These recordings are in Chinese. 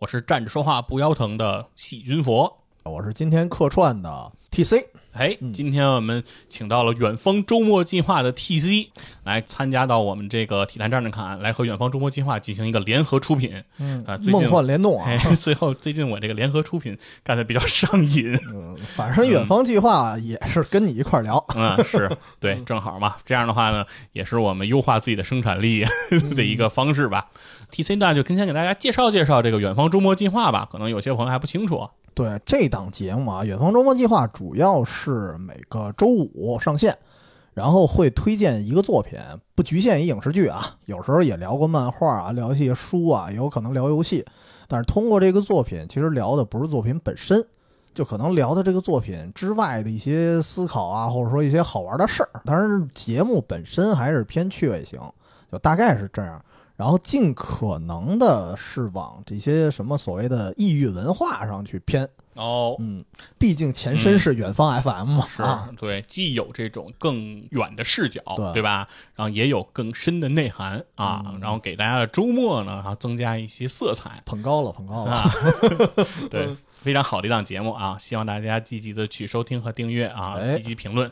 我是站着说话不腰疼的细菌佛。我是今天客串的 TC，哎，今天我们请到了远方周末计划的 TC 来参加到我们这个体坛站着侃，来和远方周末计划进行一个联合出品。嗯啊，最近梦幻联动啊，哎，最后最近我这个联合出品干的比较上瘾。嗯，反正远方计划也是跟你一块儿聊，嗯，是对，正好嘛。这样的话呢，也是我们优化自己的生产力的一个方式吧。TC 呢，就先给大家介绍介绍这个远方周末计划吧，可能有些朋友还不清楚。对这档节目啊，《远方周末计划》主要是每个周五上线，然后会推荐一个作品，不局限于影视剧啊，有时候也聊过漫画啊，聊一些书啊，有可能聊游戏。但是通过这个作品，其实聊的不是作品本身，就可能聊的这个作品之外的一些思考啊，或者说一些好玩的事儿。当然，节目本身还是偏趣味型，就大概是这样。然后尽可能的是往这些什么所谓的异域文化上去偏，哦，嗯，毕竟前身是远方 FM 嘛，是啊，对，既有这种更远的视角，对。对吧？然后也有更深的内涵啊，嗯。然后给大家的周末呢，然后增加一些色彩。捧高了，捧高了，啊。对，非常好的一档节目啊，希望大家积极的去收听和订阅啊，哎。积极评论。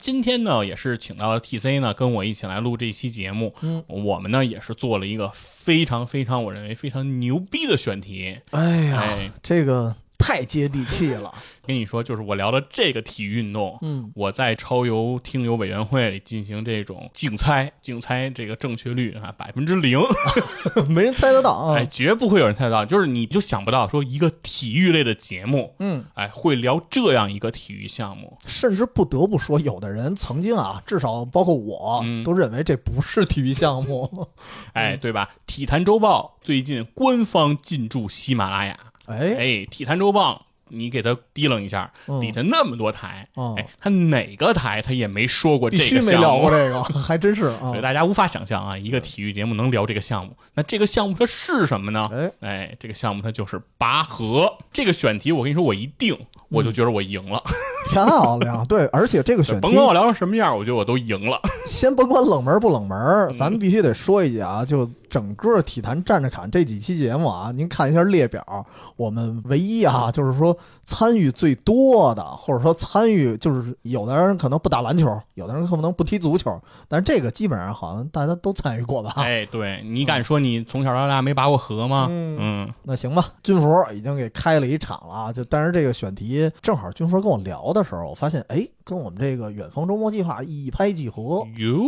今天呢，也是请到了 TC 呢，跟我一起来录这期节目。嗯，我们呢也是做了一个非常非常，我认为非常牛逼的选题。哎呀，哎，这个太接地气了，跟你说，就是我聊的这个体育运动，嗯，我在超游听友委员会里进行这种竞猜，竞猜这个正确率啊百分之零，没人猜得到啊哎，，绝不会有人猜得到，就是你就想不到说一个体育类的节目，嗯，哎，会聊这样一个体育项目，甚至不得不说，有的人曾经啊，至少包括我，嗯。都认为这不是体育项目，哎，对吧？体坛周报最近官方进驻喜马拉雅，哎，哎，体坛周报。你给他提楞一下，底下那么多台，哦哎，他哪个台他也没说过这必须没个项目聊过，这个，还真是 啊对，，大家无法想象啊，一个体育节目能聊这个项目。那这个项目它是什么呢？哎，哎，这个项目它就是拔河。这个选题，我跟你说，我一定我就觉得我赢了。漂亮，对，而且这个选题甭管我聊成什么样，我觉得我都赢了。先甭管冷门不冷嗯门，咱们必须得说一句啊，就整个体坛站着侃这几期节目啊，您看一下列表，我们唯一啊，就是说参与最多的，或者说参与就是有的人可能不打篮球，有的人可能不踢足球，但是这个基本上好像大家都参与过吧。哎，对你敢说你从小到大没拔过河吗？嗯嗯，那行吧，军服已经给开了一场了啊，就但是这个选题正好军服跟我聊的时候，我发现哎，跟我们这个远方周末计划一拍即合。哟，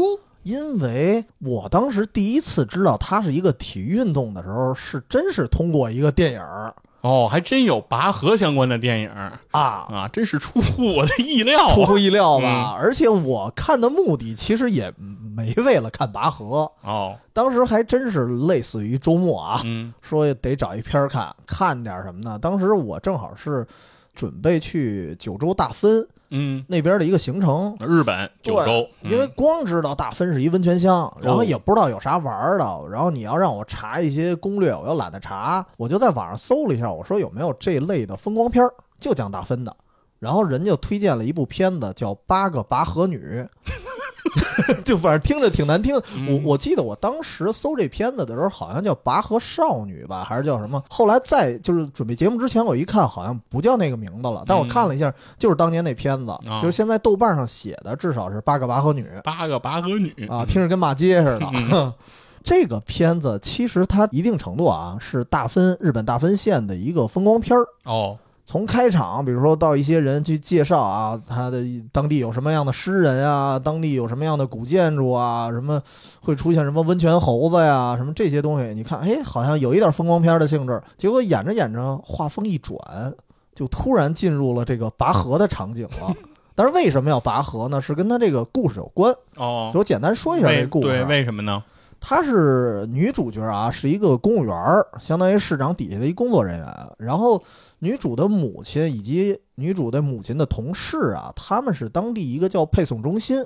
因为我当时第一次知道它是一个体育运动的时候，是真是通过一个电影儿。哦，还真有拔河相关的电影啊，啊，真是出乎我的意料啊。出乎意料嗯。吧。而且我看的目的其实也没为了看拔河，哦，当时还真是类似于周末啊，嗯。说得找一片儿看，看点什么呢？当时我正好是准备去九州大分嗯，那边的一个行程。日本九州，因为嗯。光知道大分是一温泉乡，然后哦也不知道有啥玩的，然后你要让我查一些攻略，我又懒得查，我就在网上搜了一下，我说有没有这类的风光片儿，就讲大分的。然后人就推荐了一部片子，叫《八个拔河女》，就反正听着挺难听。我嗯我记得我当时搜这片子的时候，好像叫《拔河少女》吧，还是叫什么？后来在就是准备节目之前，我一看好像不叫那个名字了，但我看了一下，就是当年那片子，啊就是现在豆瓣上写的，至少是《八个拔河女》。八个拔河女啊，听着跟骂街似的。嗯 这个片子其实它一定程度啊是大分日本大分县的一个风光片儿。哦，从开场，比如说到一些人去介绍啊，他的当地有什么样的诗人啊，当地有什么样的古建筑啊，什么会出现什么温泉猴子呀，什么这些东西，你看，哎，好像有一点风光片的性质。结果演着演着，画风一转，就突然进入了这个拔河的场景了。但是为什么要拔河呢？是跟他这个故事有关。哦，我简单说一下这个故事。对，为什么呢？她是女主角啊，是一个公务员儿，相当于市长底下的一工作人员。然后女主的母亲以及女主的母亲的同事啊，他们是当地一个叫配送中心，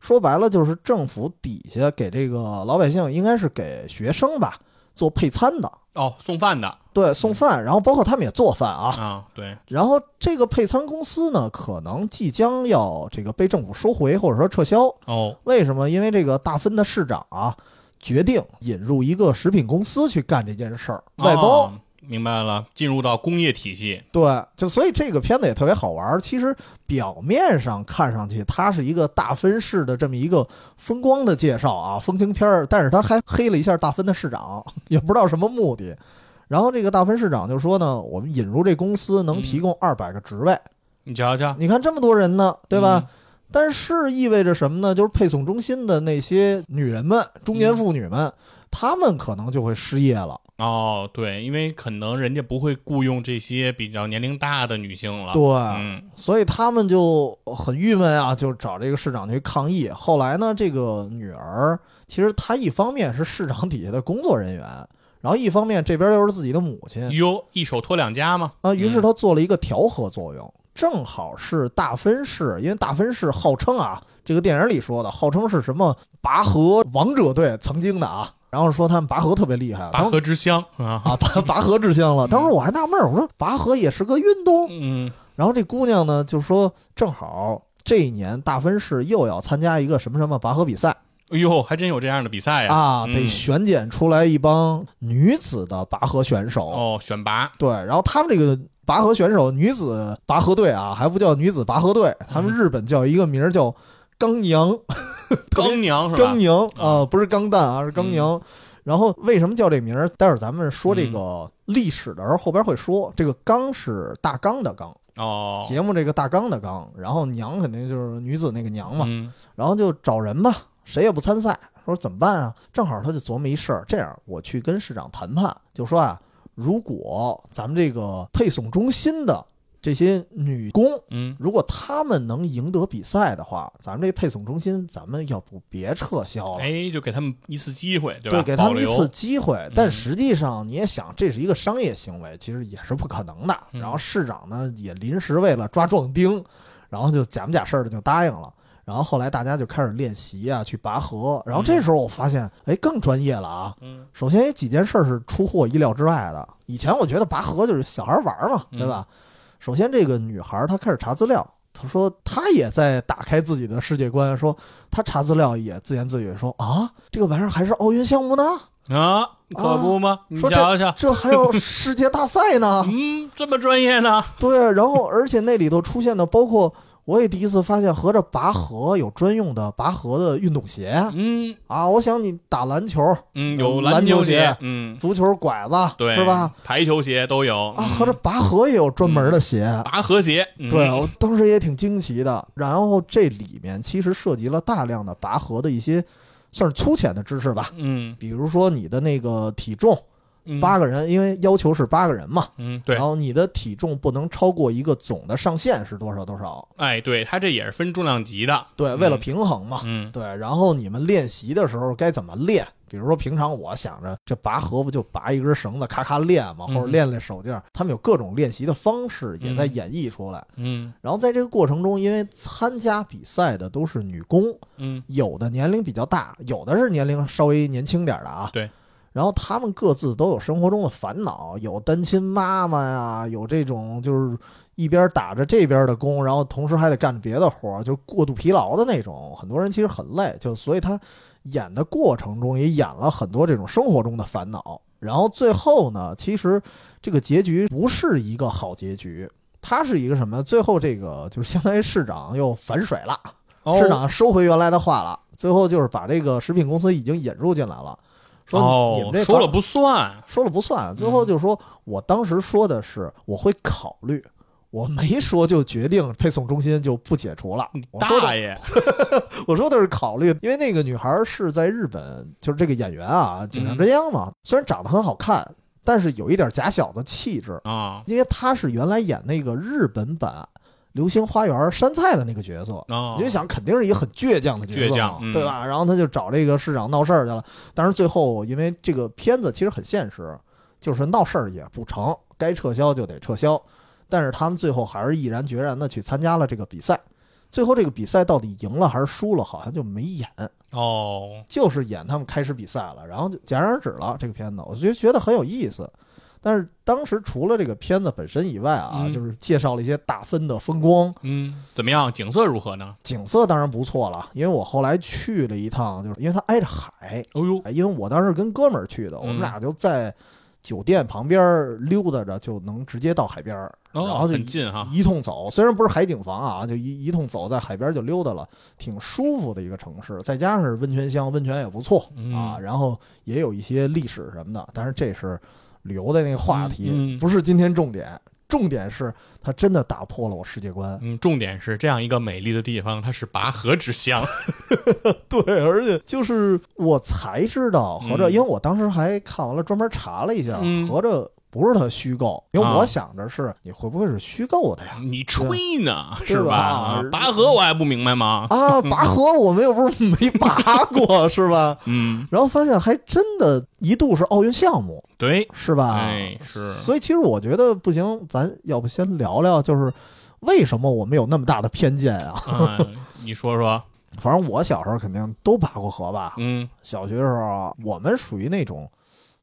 说白了就是政府底下给这个老百姓，应该是给学生吧做配餐的，哦，送饭的对，送饭，然后包括他们也做饭啊。啊，对，然后这个配餐公司呢，可能即将要这个被政府收回或者说撤销。哦，为什么？因为这个大分的市长啊，决定引入一个食品公司去干这件事儿，外包。哦明白了，进入到工业体系，对，就所以这个片子也特别好玩儿。其实表面上看上去它是一个大分市的这么一个风光的介绍啊，风情片儿，但是他还黑了一下大分的市长，也不知道什么目的。然后这个大分市长就说呢，我们引入这公司能提供二百个职位，你瞧瞧，你看这么多人呢，对吧？嗯但是意味着什么呢？就是配送中心的那些女人们、中年妇女们，她们可能就会失业了。哦，对，因为可能人家不会雇佣这些比较年龄大的女性了。对，嗯，所以他们就很郁闷啊，就找这个市长去抗议。后来呢，这个女儿其实她一方面是市长底下的工作人员，然后一方面这边又是自己的母亲哟，一手托两家嘛。啊，于是嗯她做了一个调和作用，正好是大分市，因为大分市号称啊，这个电影里说的，号称是什么拔河王者队曾经的啊，然后说他们拔河特别厉害，拔河之乡啊，啊拔拔河之乡了。当时我还纳闷儿，我说拔河也是个运动，嗯，然后这姑娘呢就说，正好这一年大分市又要参加一个什么什么拔河比赛哎呦，还真有这样的比赛呀！啊，嗯得选拣出来一帮女子的拔河选手。哦，选拔，对，然后他们这个拔河选手女子拔河队啊，还不叫女子拔河队，他们嗯日本叫一个名儿叫钢娘，钢娘是吧？钢娘啊、啊不是钢蛋啊，是钢娘。然后为什么叫这名儿？待会儿咱们说这个历史的时候，后边会说。这个“纲”是大纲的“纲”，哦，节目这个大纲的“纲”，然后“娘”肯定就是女子那个“娘”嘛。嗯然后就找人吧，谁也不参赛，说怎么办啊？正好他就琢磨一事儿，这样我去跟市长谈判，就说啊，如果咱们这个配送中心的这些女工，嗯，如果她们能赢得比赛的话，咱们这配送中心咱们要不别撤销了。哎，就给他们一次机会，对吧？对，给他们一次机会，但嗯实际上你也想，这是一个商业行为，其实也是不可能的。嗯然后市长呢，也临时为了抓壮丁，然后就假模假式的就答应了。然后后来大家就开始练习啊，去拔河。然后这时候我发现，哎，更专业了啊！嗯首先有几件事是出乎我意料之外的。以前我觉得拔河就是小孩玩嘛，嗯对吧？首先这个女孩她开始查资料，她说她也在打开自己的世界观，说她查资料也自言自语说啊，这个玩意儿还是奥运项目呢，啊，可不吗？你说瞧瞧，这还有世界大赛呢。嗯，这么专业呢？对，然后而且那里头出现的包括。我也第一次发现，合着拔河有专用的拔河的运动鞋嗯啊！我想你打篮球、嗯，有篮篮球球鞋嗯，足球拐子，对，是吧？？排球鞋都有啊，合着拔河也有专门的鞋。拔河鞋，嗯对，我当时也挺惊奇的。然后这里面其实涉及了大量的拔河的一些算是粗浅的知识吧，嗯，比如说你的那个体重，嗯八个人，因为要求是八个人嘛，嗯，对然，后你的体重不能超过一个总的上限是多少多少。哎，对，它这也是分重量级的，对，嗯为了平衡嘛。嗯对，然后你们练习的时候该怎么练？比如说平常我想着这拔河不就拔一根绳子咔咔练嘛，嗯或者练练手劲儿，他们有各种练习的方式也在嗯演绎出来。嗯然后在这个过程中，因为参加比赛的都是女工，嗯有的年龄比较大，有的是年龄稍微年轻点儿的啊。对。然后他们各自都有生活中的烦恼，有单亲妈妈呀，有这种就是一边打着这边的工，然后同时还得干别的活儿，就过度疲劳的那种。很多人其实很累，就所以他演的过程中也演了很多这种生活中的烦恼。然后最后呢，其实这个结局不是一个好结局，它是一个什么？最后这个就是相当于市长又反水了。市长收回原来的话了，最后就是把这个食品公司已经引入进来了，说你们哦说了不算，说了不算，最后就说、我当时说的是我会考虑，我没说就决定配送中心就不解除了，我说的大爷，我说的是考虑，因为那个女孩是在日本，就是这个演员啊，井上真央嘛，虽然长得很好看，但是有一点假小子气质，啊，因为她是原来演那个日本版流星花园山菜的那个角色。哦你就想，肯定是一个很倔强的角色，倔强嗯对吧？然后他就找这个市长闹事儿去了，但是最后因为这个片子其实很现实，就是闹事儿也不成，该撤销就得撤销。但是他们最后还是毅然决然的去参加了这个比赛。最后这个比赛到底赢了还是输了，好像就没演，哦，就是演他们开始比赛了，然后就戛然而止了。这个片子，我就觉得很有意思。但是当时除了这个片子本身以外啊，嗯就是介绍了一些大分的风光，嗯，怎么样？景色如何呢？景色当然不错了。因为我后来去了一趟，就是因为它挨着海，哦呦，哎因为我当时跟哥们儿去的，我们嗯俩就在酒店旁边儿溜达着，就能直接到海边儿，哦，然后就很近哈。一通走。虽然不是海景房啊，就一一通走，在海边就溜达了，挺舒服的一个城市。再加上是温泉乡，温泉也不错嗯啊，然后也有一些历史什么的。但是这是旅游的那个话题，不是今天重点。重点是它真的打破了我世界观。嗯，重点是这样一个美丽的地方，它是拔河之乡。对，而且就是我才知道，合着、嗯因为我当时还看完了，专门查了一下，嗯合着不是他虚构，因为啊我想着是你会不会是虚构的呀？你吹呢，是吧？拔河我还不明白吗？啊，拔河我们又不是没拔过，是吧？嗯，然后发现还真的一度是奥运项目，对，是吧？哎是所以其实我觉得不行，咱要不先聊聊，就是为什么我们有那么大的偏见啊？啊，你说说，反正我小时候肯定都拔过河吧，嗯小学时候啊我们属于那种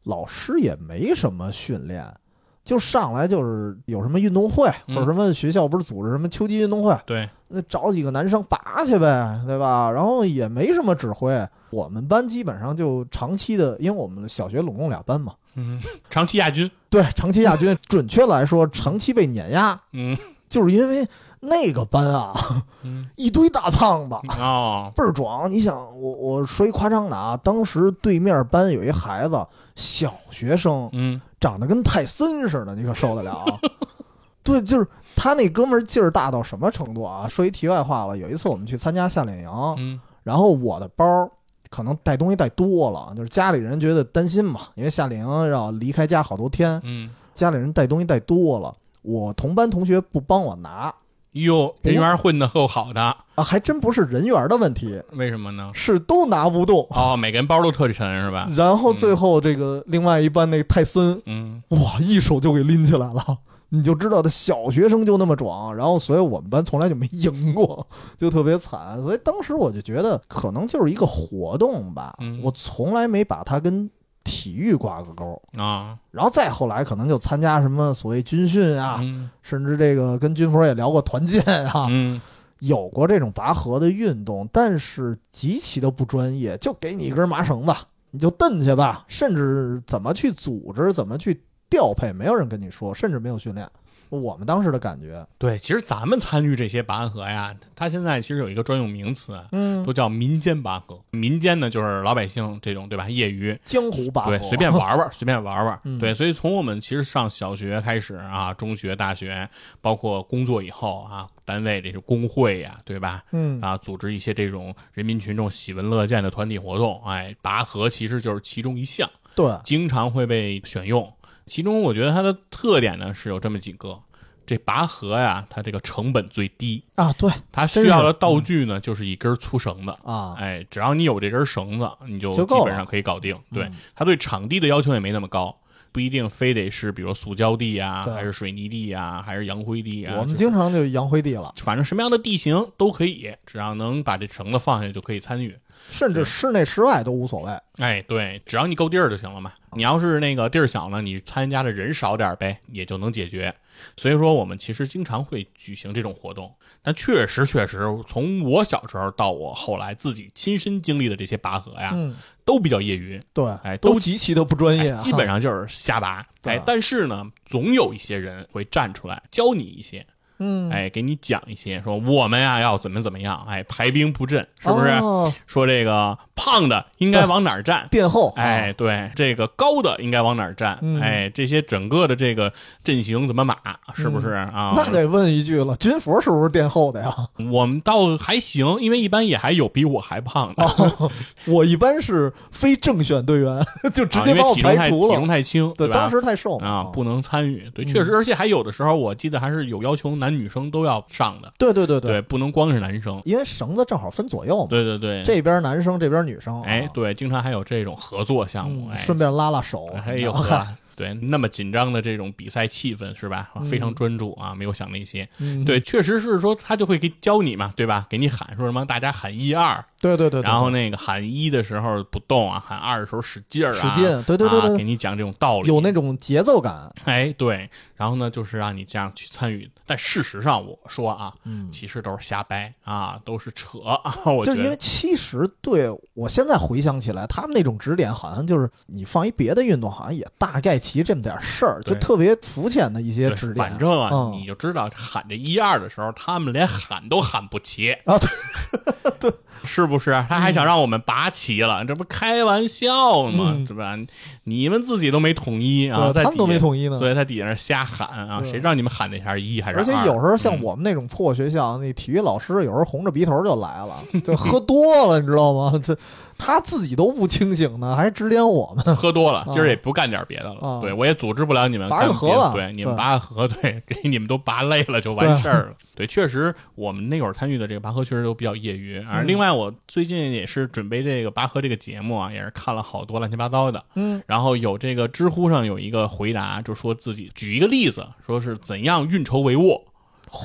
老师也没什么训练。就上来就是有什么运动会，嗯或者什么学校不是组织什么秋季运动会，对，那找几个男生拔去呗，对吧？然后也没什么指挥。我们班基本上就长期的，因为我们小学拢共俩班嘛，嗯，长期亚军，对，长期亚军。准确来说，长期被碾压，嗯就是因为那个班啊，嗯，一堆大胖子，啊，倍儿壮。你想，我我说一夸张的啊，当时对面班有一孩子，小学生，嗯长得跟泰森似的，你可受得了啊？对，就是他那哥们儿劲儿大到什么程度啊？说一题外话了，有一次我们去参加夏令营，嗯然后我的包可能带东西带多了，就是家里人觉得担心嘛，因为夏令营要离开家好多天，嗯，家里人带东西带多了，我同班同学不帮我拿哟，人缘混的够好的，啊，还真不是人缘的问题，为什么呢？是都拿不动。哦，每个人包都特沉是吧？然后最后这个另外一班那泰森，嗯哇，一手就给拎起来了。你就知道他小学生就那么壮，然后所以我们班从来就没赢过，就特别惨。所以当时我就觉得可能就是一个活动吧，嗯我从来没把它跟体育挂个钩。啊，然后再后来可能就参加什么所谓军训啊，嗯甚至这个跟军佛也聊过团建啊，嗯有过这种拔河的运动，但是极其的不专业，就给你一根麻绳子，你就蹬去吧，甚至怎么去组织，怎么去调配，没有人跟你说，甚至没有训练。我们当时的感觉，对，其实咱们参与这些拔河呀，它现在其实有一个专用名词，嗯都叫民间拔河。民间呢，就是老百姓这种，对吧？业余，江湖拔河，对，随便玩玩，随便玩玩。嗯对，所以从我们其实上小学开始啊，中学、大学，包括工作以后啊，单位这是工会呀，对吧？嗯啊，组织一些这种人民群众喜闻乐见的团体活动，哎，拔河其实就是其中一项，对，经常会被选用。其中我觉得它的特点呢是有这么几个，这拔河呀，它这个成本最低，啊，对它需要的道具呢就是一根粗绳子。啊，哎，只要你有这根绳子，你就基本上可以搞定。对嗯，它对场地的要求也没那么高，不一定非得是比如塑胶地呀，还是水泥地呀，还是洋灰地呀。我们经常就洋灰地了，反正什么样的地形都可以，只要能把这绳子放下就可以参与。甚至室内室外都无所谓。哎，对，只要你够地儿就行了嘛。你要是那个地儿小呢，你参加的人少点儿呗，也就能解决。所以说，我们其实经常会举行这种活动。但确实，确实，从我小时候到我后来自己亲身经历的这些拔河呀，嗯，都比较业余，对，哎都都极其的不专业啊，哎基本上就是瞎拔。对哎，但是呢，总有一些人会站出来教你一些，嗯，哎，给你讲一些，说我们呀要怎么怎么样，哎，排兵布阵，是不是？哦说这个胖的应该往哪儿站？殿后，哎，对，这个高的应该往哪儿站？嗯哎，这些整个的这个阵型怎么码，是不是啊？那得问一句了，军服是不是殿后的呀？我们倒还行，因为一般也还有比我还胖的，哦，我一般是非正选队员，就直接把我体重太体排除了。重太轻，对，吧？当时太瘦啊，不能参与。对，嗯确实，而且还有的时候，我记得还是有要求男男女生都要上的，对对对对，不能光是男生。因为绳子正好分左右嘛，对对对，这边男生这边女生，啊，哎对，经常还有这种合作项目，顺便拉拉手，还有然后啊，对，那么紧张的这种比赛气氛是吧？嗯。非常专注啊，没有想那些。嗯。对，确实是说他就会给教你嘛，对吧？给你喊说什么，大家喊一二，对对对，对然后那个喊一的时候不动啊，喊二的时候使劲儿啊，使劲对对对给你讲这种道理，有那种节奏感，哎对，然后呢就是让你这样去参与，但事实上我说啊，嗯，其实都是瞎掰啊，都是扯啊，我觉就是因为。其实对我现在回想起来，他们那种指点好像就是你放一别的运动，好像也大概齐这么点事儿，就特别肤浅的一些指点。反正啊，嗯你就知道喊这一二的时候，他们连喊都喊不齐啊，对 对，是不是？他还想让我们拔齐了，这不开玩笑吗？嗯是吧？你们自己都没统一啊，在他们都没统一呢。所以，在底下那瞎喊啊，谁知道你们喊那一下一还是二？而且有时候像嗯我们那种破学校，那体育老师有时候红着鼻头就来了，就喝多了，你知道吗？这他自己都不清醒呢，还指点我们。喝多了，啊今儿也不干点别的了。啊对我也组织不了你们拔河吧对，你们拔个河，对，给你们都拔累了就完事儿了。对，确实我们那会儿参与的这个拔河确实都比较业余。而嗯另外，我最近也是准备这个拔河这个节目啊，也是看了好多乱七八糟的。嗯然后有这个知乎上有一个回答，就说自己举一个例子，说是怎样运筹帷幄。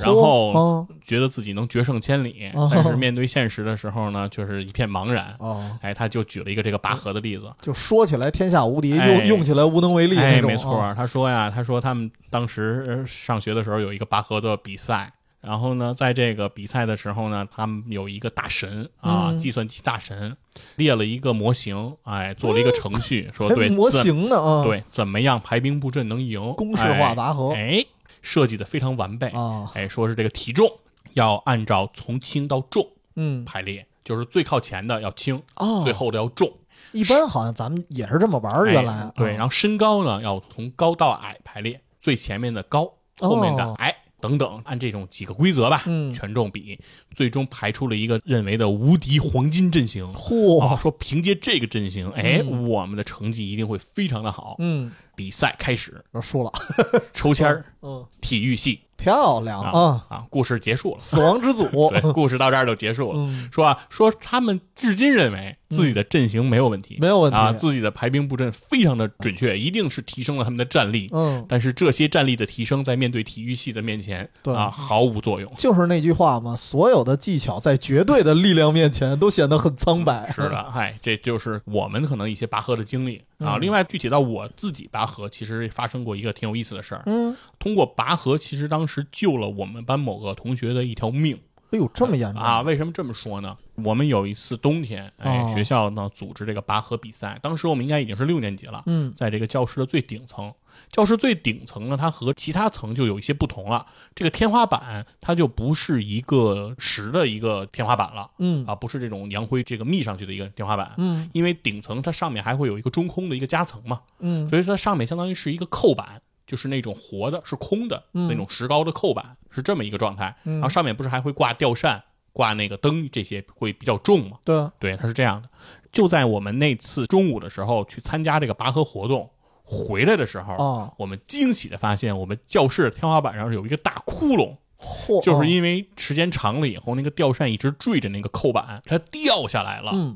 然后觉得自己能决胜千里，哦。但是面对现实的时候呢，就是一片茫然。哎，他就举了一个这个拔河的例子。就说起来天下无敌，哎。用用起来无能为力哎，没错啊，他说呀，他说他们当时呃上学的时候有一个拔河的比赛，然后呢，在这个比赛的时候呢，他们有一个大神啊，嗯。计算机大神列了一个模型，哎，做了一个程序，说 对模怎型呢啊，，对怎么样排兵布阵能赢，公式化拔河。哎，哎设计的非常完备，啊，哎，说是这个体重要按照从轻到重嗯排列，就是最靠前的要轻，哦，最后的要重。一般好像咱们也是这么玩儿，原来哎对，然后后身高呢要从高到矮排列，最前面的高，后面的矮。等等，按这种几个规则吧，权重比，最终排出了一个认为的无敌黄金阵型。嚯。啊，，说凭借这个阵型，哎，嗯。我们的成绩一定会非常的好。嗯，比赛开始，我输了，抽签儿，嗯，体育系。漂亮啊啊，啊，故事结束了。死亡之组，对，故事到这儿就结束了。嗯，说啊，说他们至今认为自己的阵型没有问题，没有问题啊，自己的排兵布阵非常的准确，一定是提升了他们的战力。嗯，但是这些战力的提升，在面对体育系的面前对啊，毫无作用。就是那句话嘛，所有的技巧在绝对的力量面前都显得很苍白。是的，嗨，这就是我们可能一些拔河的经历啊。嗯另外，具体到我自己拔河，其实发生过一个挺有意思的事儿。嗯，通过拔河，其实当时救了我们班某个同学的一条命哎呦，这么严重啊！？为什么这么说呢？我们有一次冬天，哎，哦学校呢组织这个拔河比赛，当时我们应该已经是六年级了，嗯在这个教室的最顶层。教室最顶层呢，它和其他层就有一些不同了。这个天花板它就不是一个实的一个天花板了嗯啊，不是这种洋灰这个密上去的一个天花板。嗯因为顶层它上面还会有一个中空的一个夹层嘛，嗯所以说它上面相当于是一个扣板，就是那种活的，是空的、嗯那种石膏的扣板，是这么一个状态。嗯然后上面不是还会挂吊扇、挂那个灯，这些会比较重嘛？对，对，它是这样的。就在我们那次中午的时候去参加这个拔河活动，回来的时候，哦，我们惊喜的发现，我们教室的天花板上有一个大窟窿，嚯，就是因为时间长了以后，那个吊扇一直坠着那个扣板，它掉下来了，嗯，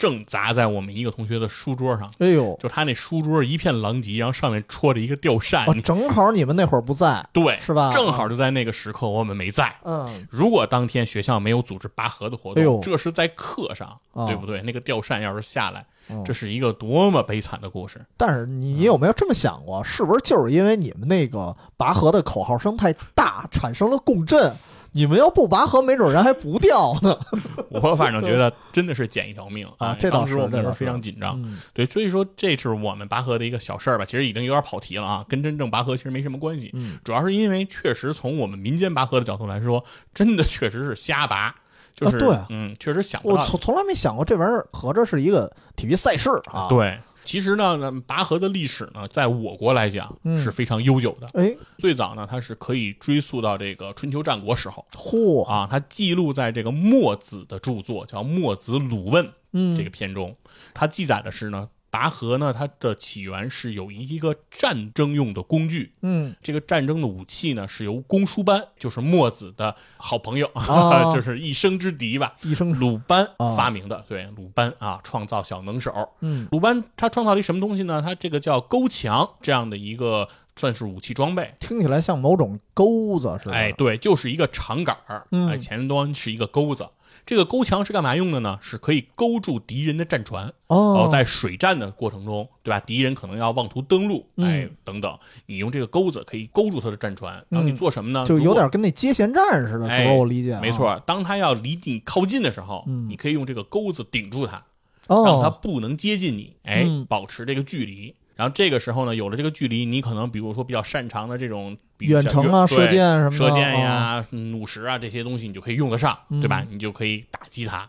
正砸在我们一个同学的书桌上。哎呦，就他那书桌一片狼藉，然后上面戳着一个吊扇，哦，正好你们那会儿不在，对，是吧正好就在那个时刻，我们没在。嗯，如果当天学校没有组织拔河的活动，哎这是在课上，哦对不对？那个吊扇要是下来，嗯这是一个多么悲惨的故事。但是你有没有这么想过，是不是就是因为你们那个拔河的口号声太大，产生了共振？你们要不拔河，没准人还不掉呢。我反正觉得真的是捡一条命啊这当时我们非常紧张，嗯对，所以说这是我们拔河的一个小事儿吧，其实已经有点跑题了啊，跟真正拔河其实没什么关系。嗯主要是因为确实从我们民间拔河的角度来说，真的确实是瞎拔，就是、啊对嗯，确实想不到。我从从来没想过这玩意儿合着是一个体育赛事啊。，对，其实呢，拔河的历史呢，在我国来讲嗯。是非常悠久的。哎，最早呢，它是可以追溯到这个春秋战国时候。嚯，啊，它记录在这个墨子的著作叫《墨子鲁问》嗯，这个篇中，它记载的是呢，拔河呢，它的起源是有一个战争用的工具，嗯这个战争的武器呢是由公输班，就是墨子的好朋友，哦就是一生之敌吧，一生鲁班哦发明的。对，鲁班啊，创造小能手。嗯鲁班他创造了一什么东西呢？他这个叫钩墙这样的一个算是武器装备。听起来像某种钩子似的。哎，对，就是一个长杆儿，嗯哎，前端是一个钩子。这个钩墙是干嘛用的呢？是可以勾住敌人的战船。哦，在水战的过程中，对吧？敌人可能要妄图登陆，嗯哎，等等，你用这个钩子可以勾住他的战船，然后你嗯做什么呢？就有点跟那接线站似的，是哎吧？我理解啊，没错。当他要离你靠近的时候，嗯你可以用这个钩子顶住他，哦，让他不能接近你，哎，嗯保持这个距离。然后这个时候呢，有了这个距离，你可能比如说比较擅长的这种比远程啊、射箭什么的，射箭哦，呀、嗯弩石啊这些东西，你就可以用得上，嗯对吧？你就可以打击他。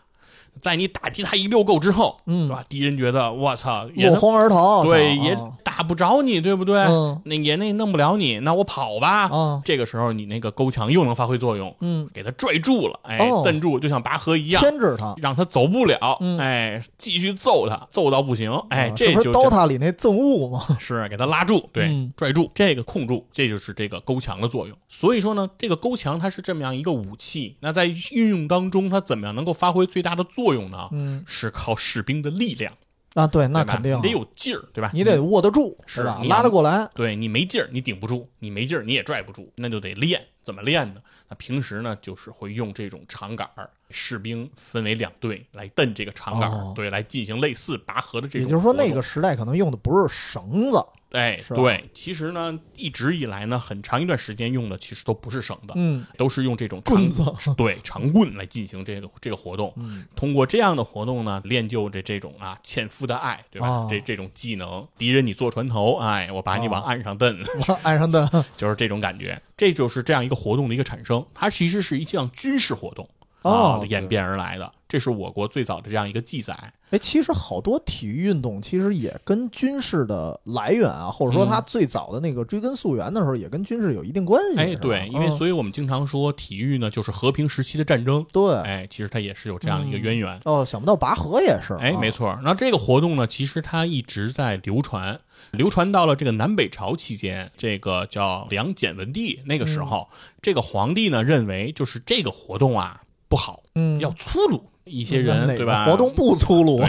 在你打击他一溜够之后，嗯是吧？敌人觉得我操，也落荒而逃，对，也打不着你，对不对？嗯那也那弄不了你，那我跑吧。啊，这个时候你那个勾墙又能发挥作用，嗯，给他拽住了，哎，哦蹬住，就像拔河一样，牵制他。让他走不了，嗯哎，继续揍他，揍到不行，哎，啊这就 DOTA 里那憎恶吗？是给他拉住，对，嗯拽住，这个控住，这就是这个勾墙的作用。所以说呢，这个勾墙它是这么样一个武器，那在运用当中，它怎么样能够发挥最大的作用呢？嗯是靠士兵的力量，啊，对，那肯定得有劲儿，对吧？你得握得住，是吧？你拉得过来。对你没劲儿，你顶不住；你没劲儿，你也拽不住，那就得练。怎么练呢？那平时呢，就是会用这种长杆儿，士兵分为两队来蹬这个长杆儿，哦对，来进行类似拔河的这种。也就是说，那个，时代可能用的不是绳子，哎，是对，其实呢，一直以来呢，很长一段时间用的其实都不是绳子，嗯，都是用这种棍子，对长棍来进行这个这个活动。嗯通过这样的活动呢，练就这这种啊纤夫的爱，对吧？哦这这种技能，敌人你坐船头，哎，我把你往哦 岸上蹬，往岸上蹬就是这种感觉。这就是这样一个活动的一个产生，它其实是一项军事活动哦啊演变而来的。这是我国最早的这样一个记载。哎，其实好多体育运动其实也跟军事的来源啊，或者说嗯它最早的那个追根溯源的时候，也跟军事有一定关系。哎，对，因为嗯所以我们经常说体育呢，就是和平时期的战争。对哎，其实它也是有这样的一个渊源。哦，想不到拔河也是，哎，没错，错。那这个活动呢，其实它一直在流传，流传到了这个南北朝期间，这个叫梁简文帝那个时候，这个皇帝呢认为就是这个活动啊不好，嗯，要粗鲁。一些人对吧？活动不粗鲁，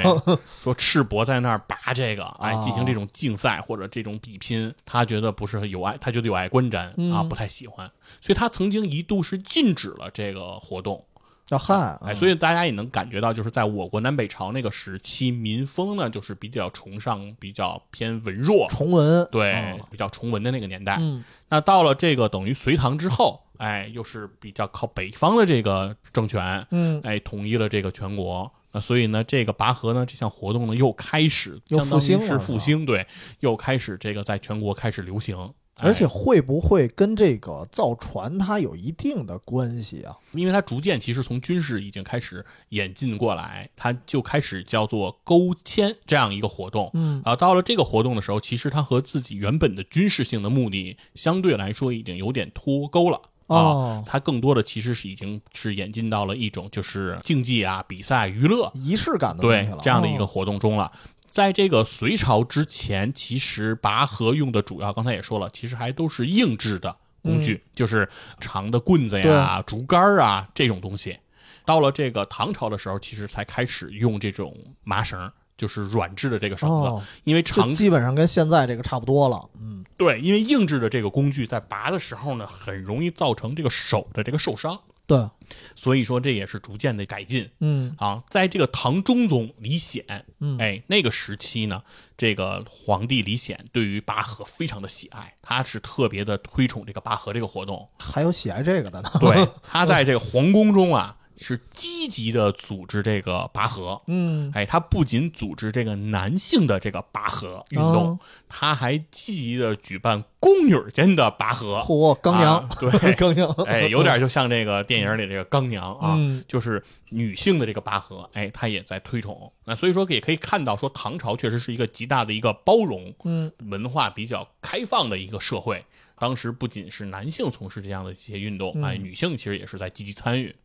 说赤膊在那儿拔这个，哎，哦进行这种竞赛或者这种比拼，他觉得不是有爱，他觉得有碍观瞻啊，嗯不太喜欢，所以他曾经一度是禁止了这个活动。要汉，哎，所以大家也能感觉到，就是在我国南北朝那个时期，民风呢就是比较崇尚、比较偏文弱，崇文，对，嗯。比较崇文的那个年代。嗯。那到了这个等于隋唐之后，哎，又是比较靠北方的这个政权，嗯，哎，统一了这个全国。那所以呢，这个拔河呢这项活动呢又开始又相当于复兴是复兴，对，又开始这个在全国开始流行。哎而且会不会跟这个造船它有一定的关系啊？因为它逐渐其实从军事已经开始演进过来，它就开始叫做勾牵这样一个活动。嗯啊，到了这个活动的时候，其实它和自己原本的军事性的目的相对来说已经有点脱钩了。啊，哦，它更多的其实是已经是演进到了一种就是竞技啊、比赛、娱乐仪式感的对了，这样的一个哦活动中了。在这个隋朝之前，其实拔河用的主要，刚才也说了，其实还都是硬质的工具，就是长的棍子呀、竹竿啊这种东西。到了这个唐朝的时候，其实才开始用这种麻绳，就是软质的这个绳子，哦因为长基本上跟现在这个差不多了。嗯，对，因为硬质的这个工具在拔的时候呢，很容易造成这个手的这个受伤，对，所以说这也是逐渐的改进。嗯啊，在这个唐中宗李显，嗯哎，那个时期呢，这个皇帝李显对于拔河非常的喜爱，他是特别的推崇这个拔河这个活动。还有喜爱这个的呢。对，他在这个皇宫中啊，是积极的组织这个拔河。嗯，哎，他不仅组织这个男性的这个拔河运动，哦他还积极的举办宫女间的拔河。嚯，刚娘啊，对 刚娘，哎，有点就像这个电影里这个刚娘啊，嗯就是女性的这个拔河，哎，他也在推崇。那所以说也可以看到，说唐朝确实是一个极大的一个包容、嗯文化比较开放的一个社会。当时不仅是男性从事这样的一些运动，嗯哎，女性其实也是在积极参与。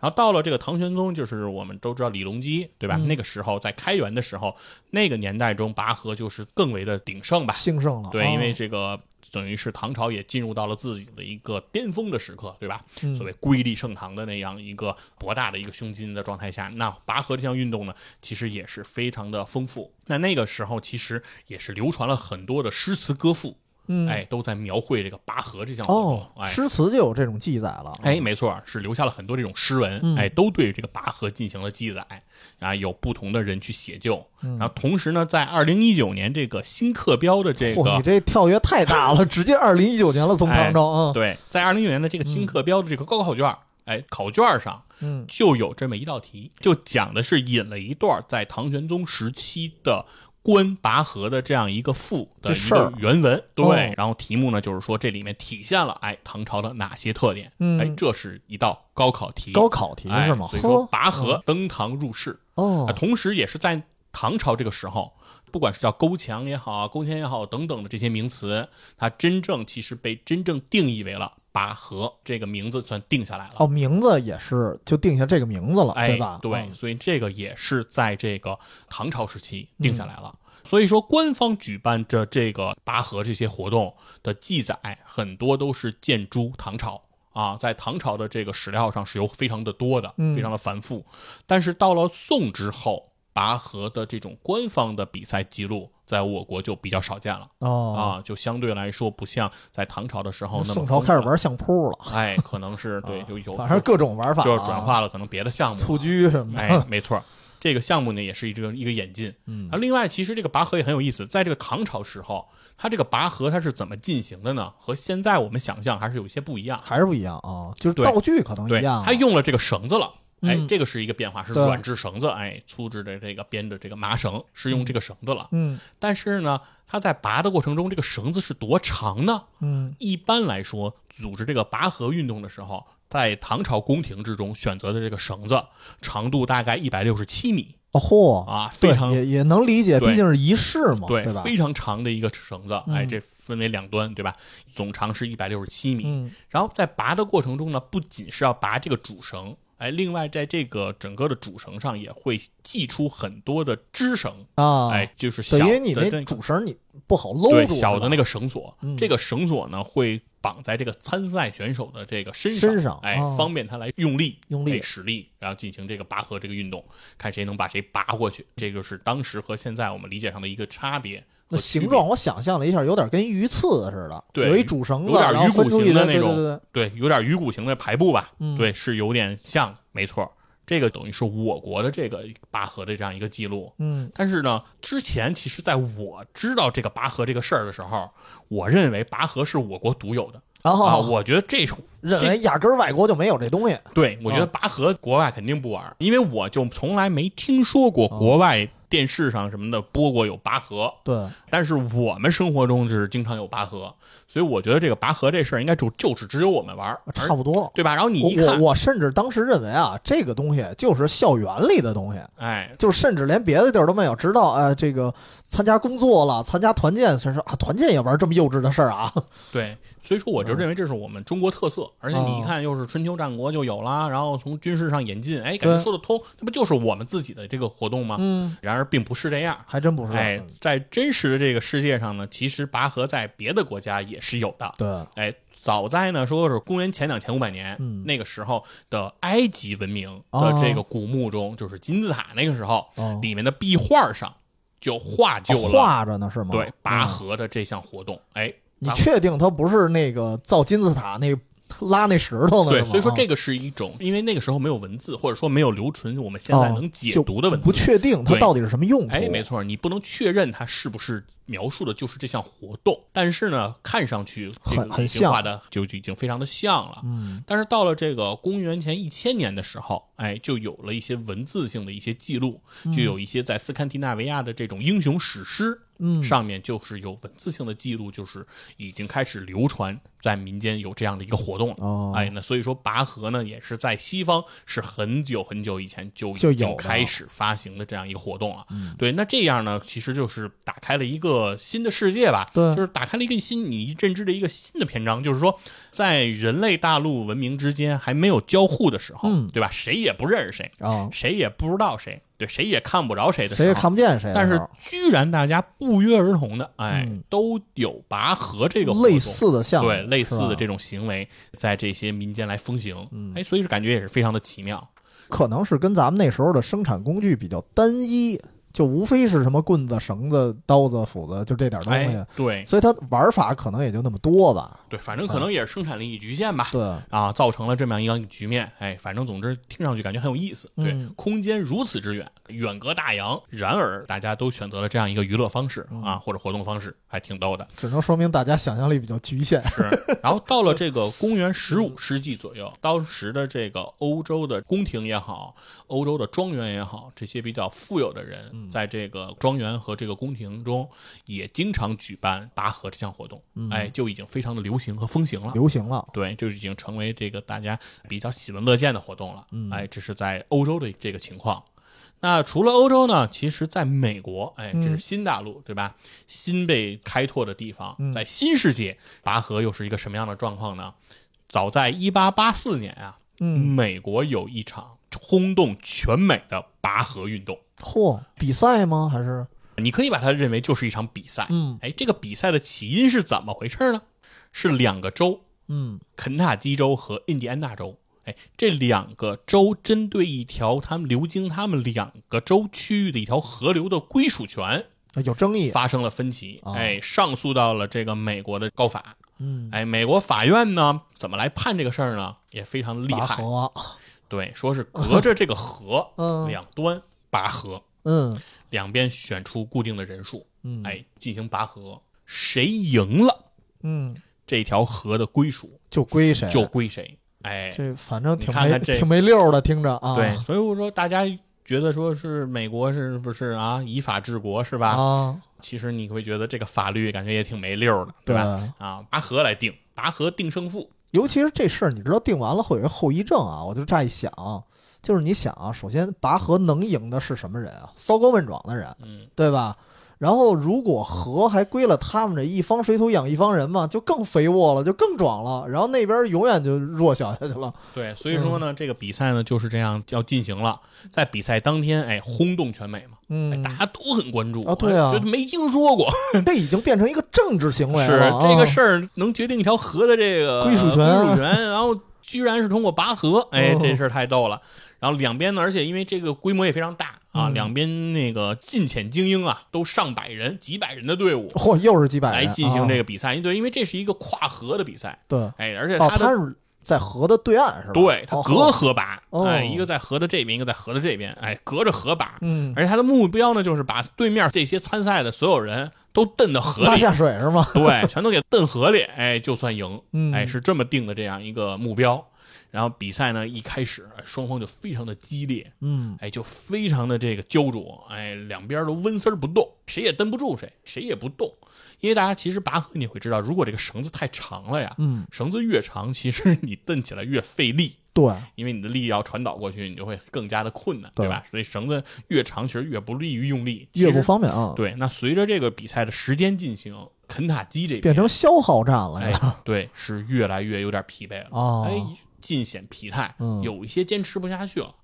然后到了这个唐玄宗，就是我们都知道李隆基，对吧？嗯那个时候在开元的时候，那个年代中拔河就是更为的鼎盛吧。兴盛了。对，哦因为这个等于是唐朝也进入到了自己的一个巅峰的时刻，对吧？嗯所谓瑰丽盛唐的那样一个博大的一个胸襟的状态下，那拔河这项运动呢，其实也是非常的丰富。那那个时候其实也是流传了很多的诗词歌赋，嗯哎，都在描绘这个拔河这项活动。哦，哎，诗词就有这种记载了。哎，没错，是留下了很多这种诗文，嗯哎，都对这个拔河进行了记载，啊，有不同的人去写就。嗯然后同时呢，在二零一九年这个新课标的这嚯，个你这跳跃太大了，直接二零一九年了，从唐朝啊。对，在二零一九年的这个新课标的这个高考考卷，哎，考卷上嗯就有这么一道题，就讲的是引了一段在唐玄宗时期的。关拔河的这样一个赋的事原文，对，哦然后题目呢就是说这里面体现了哎唐朝的哪些特点，嗯。哎，这是一道高考题，高考题哎是吗？所以说拔河登堂入室，哦。啊，，同时也是在唐朝这个时候，不管是叫勾墙也好、勾签也好等等的这些名词，它真正其实被真正定义为了拔河这个名字算定下来了。哦，名字也是就定下这个名字了，哎，对吧？对，嗯所以这个也是在这个唐朝时期定下来了。所以说，官方举办着这个拔河这些活动的记载，很多都是建诸唐朝啊，在唐朝的这个史料上是有非常的多的，嗯非常的繁复。但是到了宋之后，拔河的这种官方的比赛记录，在我国就比较少见了、哦，啊，就相对来说不像在唐朝的时候那么宋朝开始玩相扑了，狂，哎，可能是对，就有有反正各种玩法啊，就是转化了可能别的项目，蹴鞠什么的。哎，没错，这个项目呢也是一个一个演进。嗯啊，另外其实这个拔河也很有意思，在这个唐朝时候，它这个拔河它是怎么进行的呢？和现在我们想象还是有一些不一样。还是不一样啊，就是道具可能对，一样啊。它用了这个绳子了。哎，嗯这个是一个变化，是软质绳子，哎，粗制的这个编的这个麻绳是用这个绳子了。嗯但是呢，它在拔的过程中，这个绳子是多长呢？嗯一般来说，组织这个拔河运动的时候，在唐朝宫廷之中选择的这个绳子长度大概一百六十七米哦嚯，啊，非常也也能理解，毕竟是仪式嘛，对吧？非常长的一个绳子，哎，嗯这分为两端，对吧？总长是一百六十七米。嗯然后在拔的过程中呢，不仅是要拔这个主绳，哎，另外在这个整个的主绳上也会系出很多的支绳，啊，哎，就是小的，因为你那的这个主绳你不好搂住，个小的那个绳索，嗯这个绳索呢会绑在这个参赛选手的这个身身上哎，哦方便他来用力、用力哎使力，然后进行这个拔河这个运动，看谁能把谁拔过去。这就是当时和现在我们理解上的一个差别。那形状我想象了一下，有点跟鱼刺似的，对有一主绳子，有点鱼骨出一对形的那种对对对，对，有点鱼骨形的排布吧，嗯对，是有点像，没错。这个等于是我国的这个拔河的这样一个记录。嗯但是呢，之前其实在我知道这个拔河这个事儿的时候，我认为拔河是我国独有的然后啊，我觉得这种认为压根儿外国就没有这东西，对我觉得拔河国外肯定不玩，因为我就从来没听说过国外电视上什么的播过有拔河，对，但是我们生活中是经常有拔河，所以我觉得这个拔河这事儿应该就就是只有我们玩儿，差不多。对吧？然后你一看，我甚至当时认为啊，这个东西就是校园里的东西，哎，就是甚至连别的地儿都没有。直到呃，这个参加工作了，参加团建，才说啊，团建也玩这么幼稚的事儿啊。对，所以说我就认为这是我们中国特色，而且你一看又是春秋战国就有啦，然后从军事上演进，哎，感觉说得通，那不就是我们自己的这个活动吗？嗯，然而并不是这样。还真不是。哎，在真实的这个世界上呢，其实拔河在别的国家也是有的。对，哎，早在呢说是公元前两千五百年，嗯那个时候的埃及文明的哦这个古墓中，就是金字塔那个时候，哦，里面的壁画上就画就哦了、画着呢是吗？对拔嗯河的这项活动。哎，你确定它不是那个造金字塔那拉那石头呢？对，所以说这个是一种，因为那个时候没有文字，或者说没有留存我们现在哦能解读的文字。不确定它到底是什么用途。哎，没错，你不能确认它是不是描述的就是这项活动，但是呢，看上去很很像画的就就已经非常的像了。嗯，但是到了这个公元前一千年的时候，哎，就有了一些文字性的一些记录，嗯就有一些在斯堪的纳维亚的这种英雄史诗嗯，上面就是有文字性的记录，就是已经开始流传在民间有这样的一个活动了。哦，哎，那所以说拔河呢，也是在西方是很久很久以前就已经开始发行的这样一个活动了。嗯对，那这样呢，其实就是打开了一个新的世界吧。对就是打开了一个新你认知的一个新的篇章，就是说，在人类大陆文明之间还没有交互的时候，嗯。对吧？谁也不认识谁，啊，谁也不知道谁，对，谁也看不着谁的时候，谁也看不见谁但是，居然大家不约而同的，哎，嗯。都有拔河这个类似的项目，对类似的这种行为，在这些民间来风行，嗯。哎，所以是感觉也是非常的奇妙。可能是跟咱们那时候的生产工具比较单一，就无非是什么棍子、绳子、刀子、斧子，就这点东西哎，，对所以它玩法可能也就那么多吧。对，反正可能也是生产力局限吧。对，啊，造成了这么样一个局面，哎，反正总之听上去感觉很有意思。对，嗯空间如此之远，远隔大洋，然而大家都选择了这样一个娱乐方式嗯啊，或者活动方式，还挺逗的。只能说明大家想象力比较局限。是，然后到了这个公元十五世纪左右，当时的这个欧洲的宫廷也好，欧洲的庄园也好，这些比较富有的人，嗯在这个庄园和这个宫廷中，也经常举办拔河这项活动，哎，就已经非常的流行和风行了。嗯流行了，对，就已经成为这个大家比较喜闻乐见的活动了。嗯哎，这是在欧洲的这个情况。那除了欧洲呢？其实在美国，哎，这是嗯新大陆，对吧？新被开拓的地方，嗯在新世界，拔河又是一个什么样的状况呢？早在一八八四年啊，嗯，美国有一场轰动全美的拔河运动。嚯，比赛吗？还是你可以把它认为就是一场比赛。嗯哎，这个比赛的起因是怎么回事呢？是两个州，嗯肯塔基州和印第安纳州。哎，这两个州针对一条他们流经他们两个州区域的一条河流的归属权有争议？发生了分歧，哦哎，上诉到了这个美国的高法。嗯，哎，美国法院呢怎么来判这个事儿呢？也非常厉害。河，对，说是隔着这个河嗯两端拔河，嗯两边选出固定的人数，嗯，哎，进行拔河，谁赢了嗯，这条河的归属就归谁？就归谁。哎，这反正挺没挺没溜儿的，听着啊。对，所以我说大家觉得说是美国是不是啊以法治国是吧？啊，其实你会觉得这个法律感觉也挺没溜儿的，对吧？啊，拔河来定，拔河定胜负。尤其是这事儿，你知道定完了会有一个后遗症啊。我就乍一想，就是你想啊，首先拔河能赢的是什么人啊？骚高问壮的人，嗯，对吧？然后如果河还归了他们这一方水土养一方人嘛，就更肥沃了，就更壮了。然后那边永远就弱小下去了。对，所以说呢，这个比赛呢就是这样要进行了。在比赛当天，哎，轰动全美嘛，哎，嗯大，家都很关注啊对啊就没听说过，这已经变成一个政治行为了是了。这个啊事儿能决定一条河的这个归属权归属权，然后居然是通过拔河，哎，哦这事儿太逗了。然后两边呢，而且因为这个规模也非常大啊，嗯两边那个近浅精英啊，都上百人、几百人的队伍嚯，又是几百人来进行这个。比赛。对，因为这是一个跨河的比赛，对，哎，而且哦，它的他是在河的对岸是吧？对它哦隔河拔，哦哎，一个在河的这边，一个在河的这边，哎，隔着河拔。嗯，而且它的目标呢，就是把对面这些参赛的所有人都蹬到河里，拉下水是吗？对，全都给蹬河里，哎，就算赢。嗯，哎，是这么定的这样一个目标。然后比赛呢一开始，哎双方就非常的激烈，嗯，哎，就非常的这个焦灼，哎，两边都纹丝儿不动，谁也蹬不住谁，谁也不动。因为大家其实拔河你会知道，如果这个绳子太长了呀，嗯，绳子越长，其实你蹬起来越费力。对，因为你的力要传导过去，你就会更加的困难，对对吧？所以绳子越长，其实越不利于用力，越不方便啊，对。那随着这个比赛的时间进行，肯塔基这边变成消耗战了哎呀。，对，是越来越有点疲惫了，哦哎，尽显疲态，嗯。有一些坚持不下去了。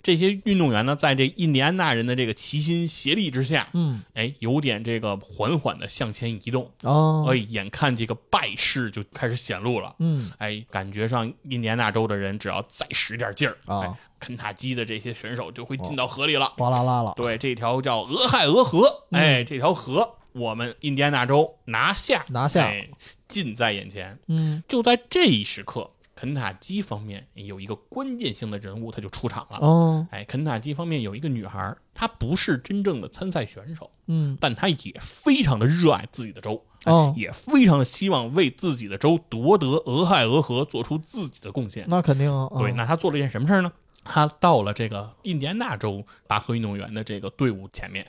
这些运动员呢，在这印第安纳人的这个齐心协力之下，嗯，哎，有点这个缓缓的向前移动，哦，哎，眼看这个败势就开始显露了，嗯，哎，感觉上印第安纳州的人只要再使点劲儿，啊。哎，肯塔基的这些选手就会进到河里了。哗啦啦了。对，这条叫俄亥俄河，嗯。哎，这条河我们印第安纳州拿下，拿下。哎，近在眼前。嗯，就在这一时刻，肯塔基方面有一个关键性的人物，他就出场了。哦，哎，肯塔基方面有一个女孩，她不是真正的参赛选手，嗯，但她也非常的热爱自己的州，哎哦也非常的希望为自己的州夺得俄亥俄河做出自己的贡献。那肯定啊。对，嗯那她做了一件什么事儿呢？她到了这个印第安纳州拔河运动员的这个队伍前面，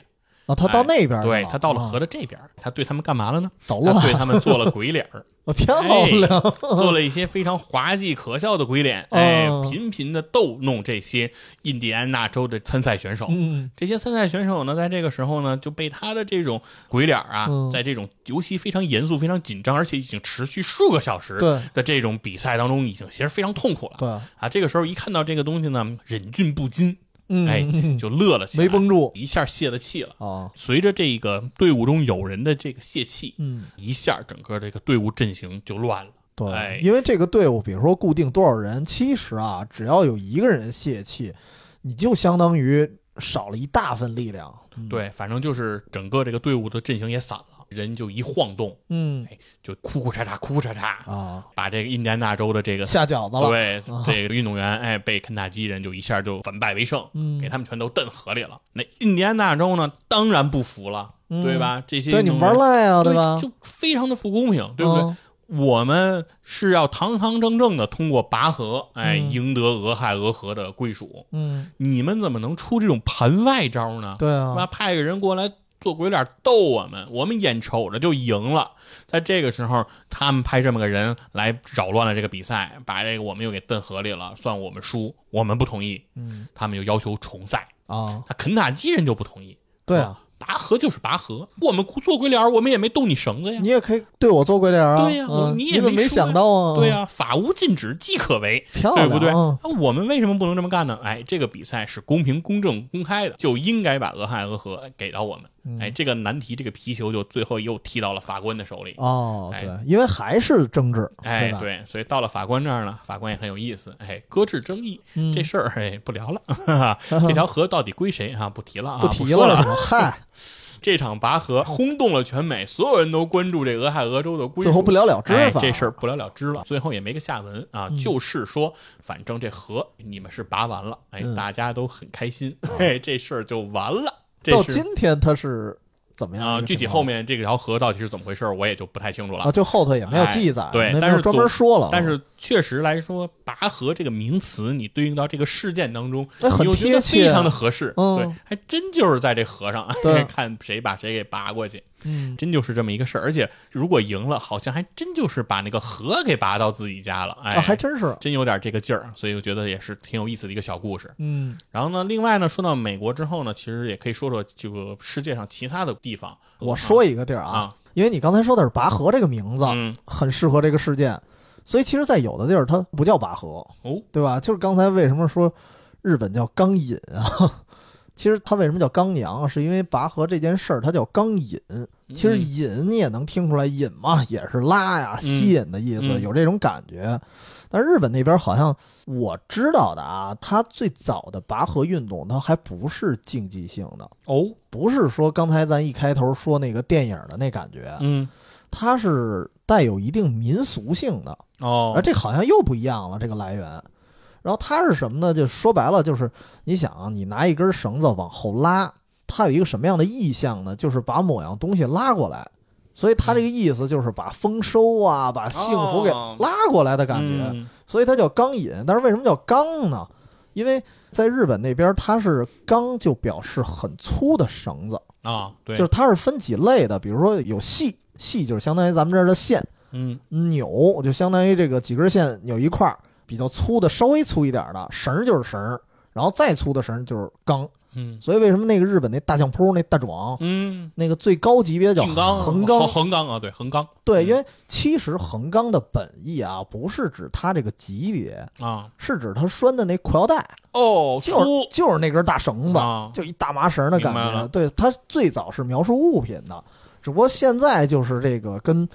啊，他到那边去对他到了啊河的这边，他对他们干嘛了呢？捣乱，他对他们做了 鬼脸儿，哦漂亮，做了一些非常滑稽可笑的鬼脸，哎哦，频频的逗弄这些印第安纳州的参赛选手。嗯这些参赛选手呢，在这个时候呢，就被他的这种鬼脸啊，嗯在这种游戏非常严肃、非常紧张，而且已经持续数个小时的这种比赛当中，已经其实非常痛苦了。对，啊，这个时候一看到这个东西呢，忍俊不禁，嗯，哎嗯就乐了起来，没绷住一下泄了气了。啊，随着这个队伍中有人的这个泄气，嗯，一下整个这个队伍阵型就乱了。对，哎因为这个队伍，比如说固定多少人，其实啊，只要有一个人泄气，你就相当于少了一大份力量。嗯，对，反正就是整个这个队伍的阵型也散了，人就一晃动，嗯就哭哭嚓嚓，哭哭嚓嚓，啊，把这个印第安纳州的这个下饺子了，对啊这个运动员，哎，被肯塔基人就一下就反败为胜，嗯给他们全都蹬河里了。那印第安纳州呢，当然不服了，嗯对吧？这些对，你玩赖啊，对吧？就非常的不公平，对不对？嗯我们是要堂堂正正的通过拔河，哎，嗯赢得俄亥俄河的归属。嗯，你们怎么能出这种盘外招呢？对？啊，派个人过来做鬼脸逗我们，我们眼瞅着就赢了。在这个时候，他们派这么个人来扰乱了这个比赛，把这个我们又给蹬河里了，算我们输。我们不同意，嗯他们又要求重赛。啊，他肯塔基人就不同意，对啊，拔河就是拔河，我们做鬼脸，我们也没动你绳子呀。你也可以对我做鬼脸啊，对呀你也没想到啊？对呀、法无禁止，即可为。漂亮，对不对？嗯那我们为什么不能这么干呢？哎，这个比赛是公平、公正、公开的，就应该把俄亥俄河给到我们。嗯哎，这个难题，这个皮球就最后又踢到了法官的手里。哦，哎对，因为还是争执，哎，对，所以到了法官这儿呢，法官也很有意思，哎，搁置争议，嗯这事儿哎不聊了，哈哈，这条河到底归谁啊？不提了啊，不提了。嗨，这场拔河轰动了全美，所有人都关注这俄亥俄州的归属。最后不了了之哎，这事儿不了了之了，最后也没个下文啊，嗯就是说，反正这河你们是拔完了，哎，嗯大家都很开心，嘿，这事儿就完了。这到今天它是怎么样具体后面这条河到底是怎么回事，我也就不太清楚了。啊，就后头也没有记载，哎对但是专门说了，但是确实来说，拔河这个名词，你对应到这个事件当中，哎很贴切非常的合适。嗯对，还真就是在这河上，对 看谁把谁给拔过去，嗯，真就是这么一个事儿。而且如果赢了，好像还真就是把那个河给拔到自己家了。哎，啊，还真是，真有点这个劲儿，所以我觉得也是挺有意思的一个小故事。嗯然后呢，另外呢，说到美国之后呢，其实也可以说说这个世界上其他的地方。我说一个地儿啊，啊，因为你刚才说的是拔河这个名字，嗯，很适合这个事件，所以其实，在有的地儿它不叫拔河，哦，对吧？就是刚才为什么说日本叫钢引啊？其实它为什么叫钢阳啊？是因为拔河这件事儿它叫钢引。其实嗯引你也能听出来，引嘛也是拉呀、吸引的意思，嗯有这种感觉。但日本那边好像我知道的啊，它最早的拔河运动它还不是竞技性的，哦，不是说刚才咱一开头说那个电影的那感觉，嗯，它是带有一定民俗性的。哦，而这好像又不一样了，这个来源。然后它是什么呢？就说白了，就是你想啊，你拿一根绳子往后拉，它有一个什么样的意象呢？就是把某样东西拉过来。所以它这个意思就是把丰收啊，把幸福给哦拉过来的感觉。嗯所以它叫钢引。但是为什么叫钢呢？因为在日本那边，它是钢就表示很粗的绳子，啊，对，就是它是分几类的，比如说有细，细就是相当于咱们这儿的线。嗯扭就相当于这个几根线扭一块儿，比较粗的，稍微粗一点的绳儿就是绳儿，然后再粗的绳儿就是钢。嗯所以为什么那个日本那大相扑那大壮，嗯，那个最高级别叫横钢？横钢啊，对，横钢对，嗯因为其实横钢的本意啊，不是指它这个级别，啊，是指它拴的那裤腰带，哦，就是就是那根大绳子，啊就一大麻绳的感觉。对，它最早是描述物品的，只不过现在就是这个跟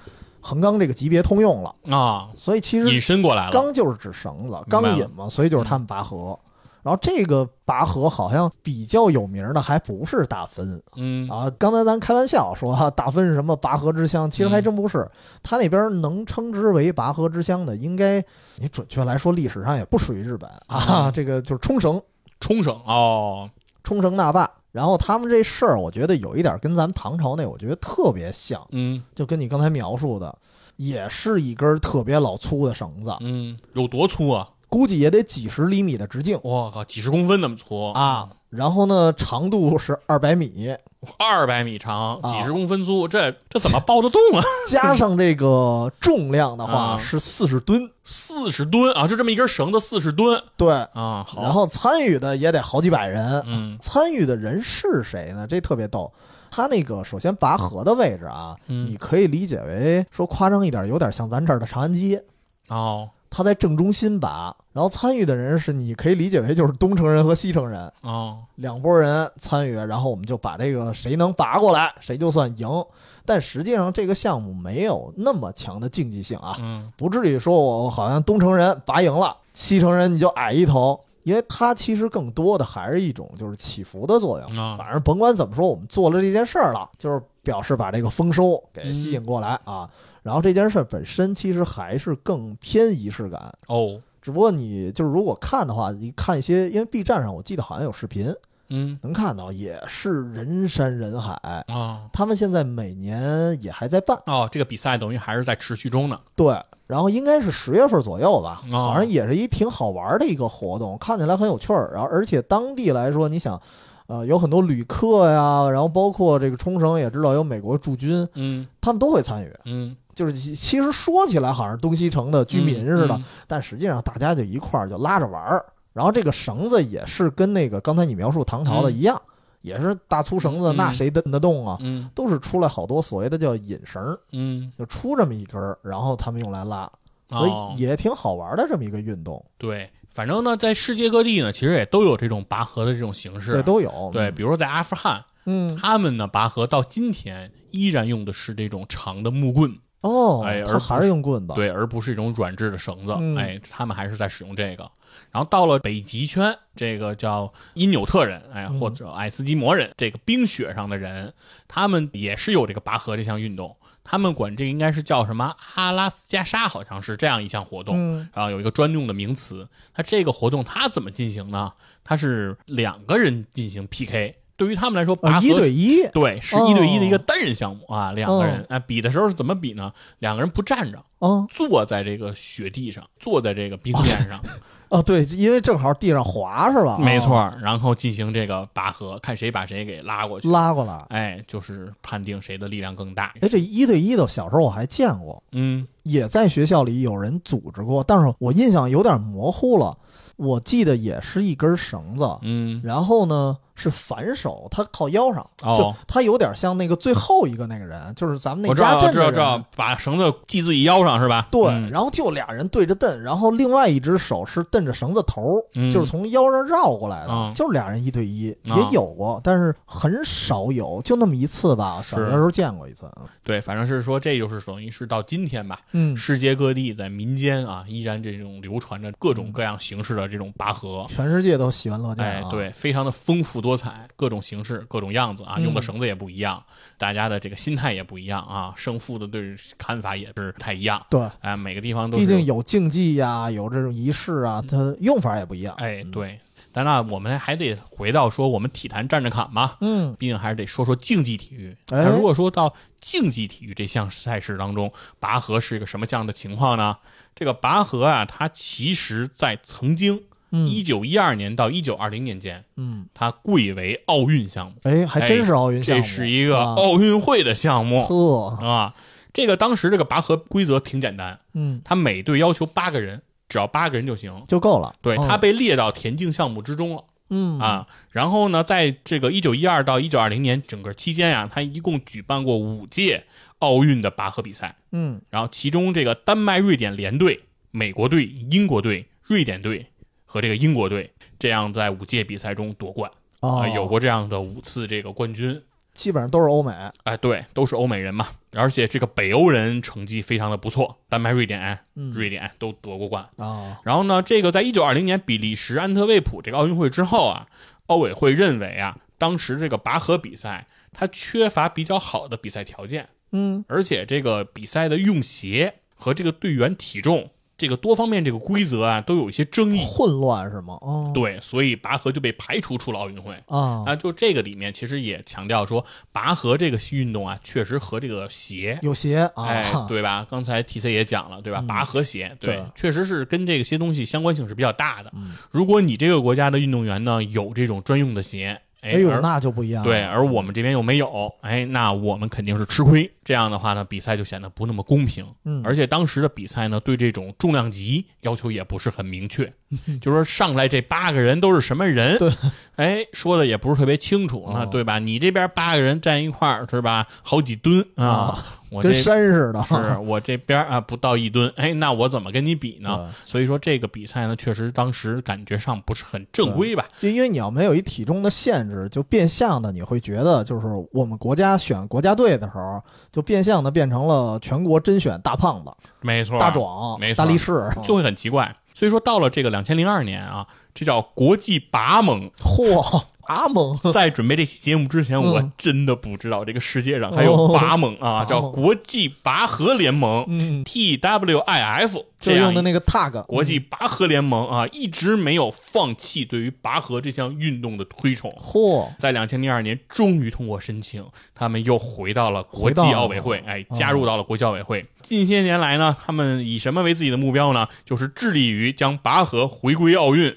横纲这个级别通用了。啊，所以其实引申过来了，纲就是指绳子，白了。钢引嘛，所以就是他们拔河。然后这个拔河好像比较有名的还不是大分。嗯。啊，刚才咱开玩笑说哈，大分是什么？拔河之乡，其实还真不是。他那边能称之为拔河之乡的，应该你准确来说历史上也不属于日本。啊，嗯。这个就是冲绳，冲绳哦，冲绳那霸。然后他们这事儿，我觉得有一点跟咱们唐朝那，我觉得特别像，嗯就跟你刚才描述的，也是一根特别老粗的绳子，嗯，有多粗啊？估计也得几十厘米的直径。我靠，几十公分那么粗啊，然后呢，长度是二百米，二百米长，啊几十公分粗，这这怎么抱得动啊？加上这个重量的话啊是四十吨，四十吨啊，就这么一根绳子，四十吨对，啊。好，然后参与的也得好几百人。嗯参与的人是谁呢？这特别逗。他那个首先拔河的位置啊，嗯你可以理解为说夸张一点，有点像咱这儿的长安街。哦他在正中心拔，然后参与的人是你可以理解为就是东城人和西城人哦两拨人参与，然后我们就把这个谁能拔过来，谁就算赢。但实际上这个项目没有那么强的竞技性啊，嗯不至于说我好像东城人拔赢了，西城人你就矮一头，因为它其实更多的还是一种就是起伏的作用。啊反正甭管怎么说，我们做了这件事儿了，就是表示把这个丰收给吸引过来啊。然后这件事儿本身其实还是更偏仪式感，哦只不过你就是如果看的话，你看一些，因为 B 站上我记得好像有视频，嗯能看到也是人山人海。啊他们现在每年也还在办，哦，这个比赛等于还是在持续中呢。对，然后应该是十月份左右吧，哦好像也是一挺好玩的一个活动，看起来很有趣儿。然后而且当地来说，你想，呃，有很多旅客呀，然后包括这个冲绳也知道有美国驻军，嗯他们都会参与。嗯，就是其其实说起来好像东西城的居民似的，嗯但实际上大家就一块儿就拉着玩儿。然后这个绳子也是跟那个刚才你描述唐朝的一样，也是大粗绳子，嗯那谁蹬得动啊？嗯都是出来好多所谓的叫引绳，嗯就出这么一根儿，然后他们用来拉，所哦以也挺好玩的这么一个运动，对，反正呢，在世界各地呢，其实也都有这种拔河的这种形式。对都有。对，比如说在阿富汗，嗯，他们呢拔河到今天依然用的是这种长的木棍，哦，哎而还是用棍子，，对，而不是一种软质的绳子。嗯哎，他们还是在使用这个。然后到了北极圈，这个叫因纽特人，哎，嗯或者爱斯基摩人，这个冰雪上的人，他们也是有这个拔河这项运动。他们管这个应该是叫什么阿拉斯加沙，好像是这样一项活动。嗯然后有一个专用的名词。它这个活动它怎么进行呢？它是两个人进行 PK。对于他们来说，拔啊，河一对一，对是哦一对一的一个单人项目啊，两个人哦啊比的时候是怎么比呢？两个人不站着，啊坐在这个雪地上，坐在这个冰面上，哦，对，因为正好地上滑是吧？没错哦，，然后进行这个拔河，看谁把谁给拉过去。拉过来。哎，就是判定谁的力量更大。哎，这一对一的，小时候我还见过，嗯也在学校里有人组织过，但是我印象有点模糊了。我记得也是一根绳子，嗯，然后呢是反手，他靠腰上，哦就他有点像那个最后一个那个人，就是咱们那我知道，个压阵的知道，知道人。，把绳子系自己腰上是吧？对，嗯然后就俩人对着蹬，然后另外一只手是蹬着绳子头，嗯就是从腰上绕过来的，嗯就是俩人一对一，啊也有过，但是很少有，就那么一次吧。小学时候见过一次，对，反正是说这就是等于是到今天吧，嗯，世界各地在民间啊，依然这种流传着各种各样形式的这种拔河。全世界都喜闻乐见啊。，哎对，非常的丰富多彩，各种形式、各种样子啊，嗯用的绳子也不一样，大家的这个心态也不一样啊，胜负的对看法也是不太一样。对，哎，每个地方都是毕竟有竞技呀，有这种仪式啊，它用法也不一样。哎，对。但那我们还得回到说我们体坛站着侃嘛，嗯，毕竟还是得说说竞技体育。哎那如果说到竞技体育这项赛事当中，拔河是一个什么样的情况呢？这个拔河啊，它其实在曾经嗯一九一二年到一九二零年间，嗯，它贵为奥运项目，哎，还真是奥运项目，这是一个啊。奥运会的项目。呵，啊。这个当时这个拔河规则挺简单，嗯，它每队要求八个人，只要八个人就行。就够了。对，嗯它被列到田径项目之中了。嗯。啊，然后呢，在这个一九一二到一九二零年整个期间呀、他一共举办过五届奥运的拔河比赛，嗯。然后其中这个丹麦、瑞典联队、美国队、英国队、瑞典队和这个英国队这样在五届比赛中夺冠啊、哦，有过这样的五次这个冠军。基本上都是欧美。哎，对，都是欧美人嘛，而且这个北欧人成绩非常的不错，丹麦、瑞典、嗯瑞典都夺过冠。啊，然后呢，这个在一九二零年比利时安特卫普这个奥运会之后啊，奥委会认为啊，当时这个拔河比赛它缺乏比较好的比赛条件，嗯而且这个比赛的用鞋和这个队员体重这个多方面这个规则啊都有一些争议。混乱是吗？哦，对，所以拔河就被排除出了奥运会。啊，啊，就这个里面其实也强调说，拔河这个运动啊，确实和这个鞋有鞋啊，哎，对吧？刚才 T C 也讲了，对吧？嗯拔河鞋，对，确实是跟这个些东西相关性是比较大的。嗯如果你这个国家的运动员呢有这种专用的鞋，哎，哎呦，那就不一样了。对，而我们这边又没有，哎，那我们肯定是吃亏。这样的话呢，比赛就显得不那么公平。嗯，而且当时的比赛呢，对这种重量级要求也不是很明确，就说上来这八个人都是什么人，对，哎，说的也不是特别清楚呢，哦对吧？你这边八个人站一块儿是吧？好几吨啊，我这跟山似的。是 我这边啊不到一吨，哎，那我怎么跟你比呢？所以说这个比赛呢，确实当时感觉上不是很正规吧？就因为你要没有一体重的限制，就变相的你会觉得，就是我们国家选国家队的时候，就变相的变成了全国甄选大胖子、没错，大壮没、错大力士，就会很奇怪。所以说到了这个两千零二年啊，这叫国际拔盟。嚯，拔盟，在准备这期节目之前，嗯。我真的不知道这个世界上还有拔盟啊，哦叫国际拔河联盟嗯，（TWIF） 就这样用的那个 tag，国际拔河联盟啊，一直没有放弃对于拔河这项运动的推崇。嚯，在两千零二年，终于通过申请，他们又回到了国际奥委会，哎，哦加入到了国际奥委会。近些年来呢，他们以什么为自己的目标呢？就是致力于将拔河回归奥运，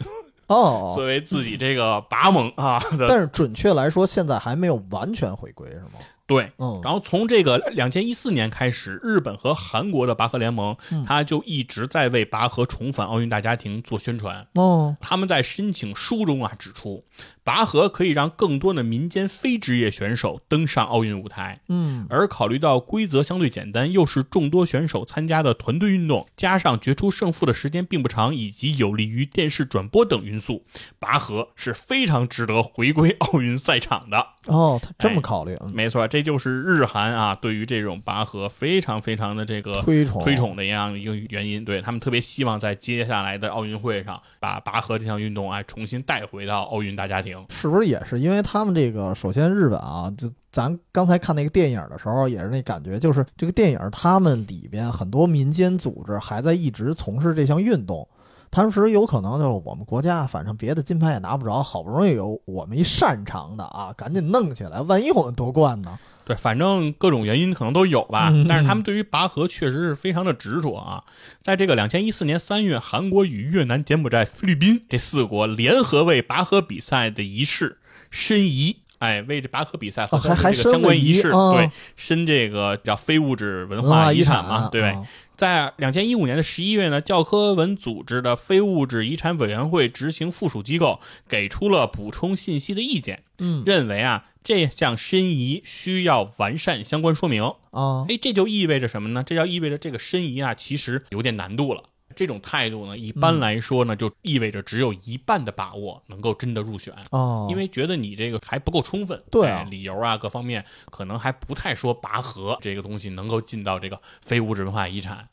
哦，作为自己这个拔盟啊但是准确来说，现在还没有完全回归，是吗？对。嗯，然后从这个两千一四年开始，日本和韩国的拔河联盟，嗯他就一直在为拔河重返奥运大家庭做宣传。哦，他们在申请书中啊指出，拔河可以让更多的民间非职业选手登上奥运舞台。嗯，而考虑到规则相对简单，又是众多选手参加的团队运动，加上决出胜负的时间并不长，以及有利于电视转播等因素，拔河是非常值得回归奥运赛场的。哦，他这哎么考虑，嗯没错，这就是日韩啊对于这种拔河非常非常的这个推崇推崇的一样一个原因。对他们特别希望在接下来的奥运会上，把拔河这项运动啊重新带回到奥运大家庭。是不是也是因为他们这个？首先，日本啊，就咱刚才看那个电影的时候，也是那感觉，就是这个电影他们里边很多民间组织还在一直从事这项运动。当时有可能就是我们国家，反正别的金牌也拿不着，好不容易有我们一擅长的啊，赶紧弄起来，万一我们夺冠呢？对，反正各种原因可能都有吧，嗯但是他们对于拔河确实是非常的执着啊。在这个两千一四年三月，韩国与越南、柬埔寨、菲律宾这四国联合为拔河比赛的仪式申遗。哎，为这拔河比赛和这个相关仪式，对，申这个叫非物质文文化化遗产嘛，对不对？啊在两千一五年的十一月呢，教科文组织的非物质遗产委员会执行附属机构给出了补充信息的意见，嗯认为啊这项申遗需要完善相关说明。啊，哎，这就意味着什么呢？这就意味着这个申遗啊，其实有点难度了。这种态度呢，一般来说呢，就意味着只有一半的把握能够真的入选。哦，因为觉得你这个还不够充分，对啊哎理由啊各方面可能还不太说拔河这个东西能够进到这个非物质文化遗产。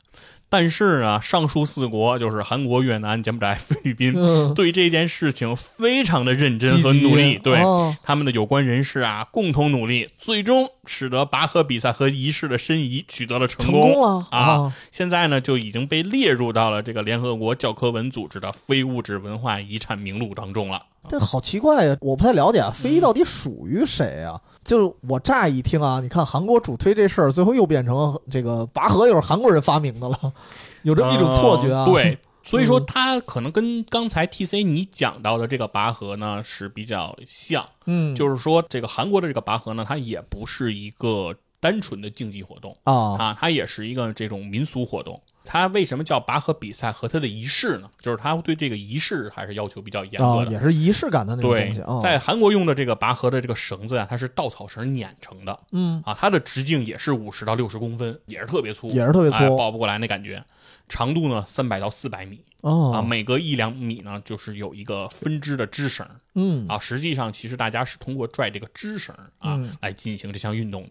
但是呢，上述四国就是韩国、越南、柬埔寨、菲律宾，嗯对这件事情非常的认真和努力，对、哦他们的有关人士啊共同努力，最终使得拔河比赛和仪式的申遗取得了成成功了啊！现在呢，就已经被列入到了这个联合国教科文组织的非物质文化遗产名录当中了。这好奇怪呀，我不太了解啊，嗯非遗到底属于谁啊？就是我乍一听啊，你看韩国主推这事儿，最后又变成这个拔河又是韩国人发明的了，有这么一种错觉啊。呃对，所以说嗯它可能跟刚才 T C 你讲到的这个拔河呢是比较像，嗯，就是说这个韩国的这个拔河呢，它也不是一个单纯的竞技活动啊，啊，它也是一个这种民俗活动。它为什么叫拔河比赛和它的仪式呢？就是它对这个仪式还是要求比较严格啊，的。也是仪式感的那种东对西啊。，在韩国用的这个拔河的这个绳子啊，它是稻草绳碾成的嗯，啊，它的直径也是五十到六十公分，也是特别粗，也是特别粗哎抱不过来那感觉。长度呢三百到四百米哦啊，哦，每隔一两米呢就是有一个分支的支绳嗯啊。实际上，其实大家是通过拽这个支绳啊嗯来进行这项运动的。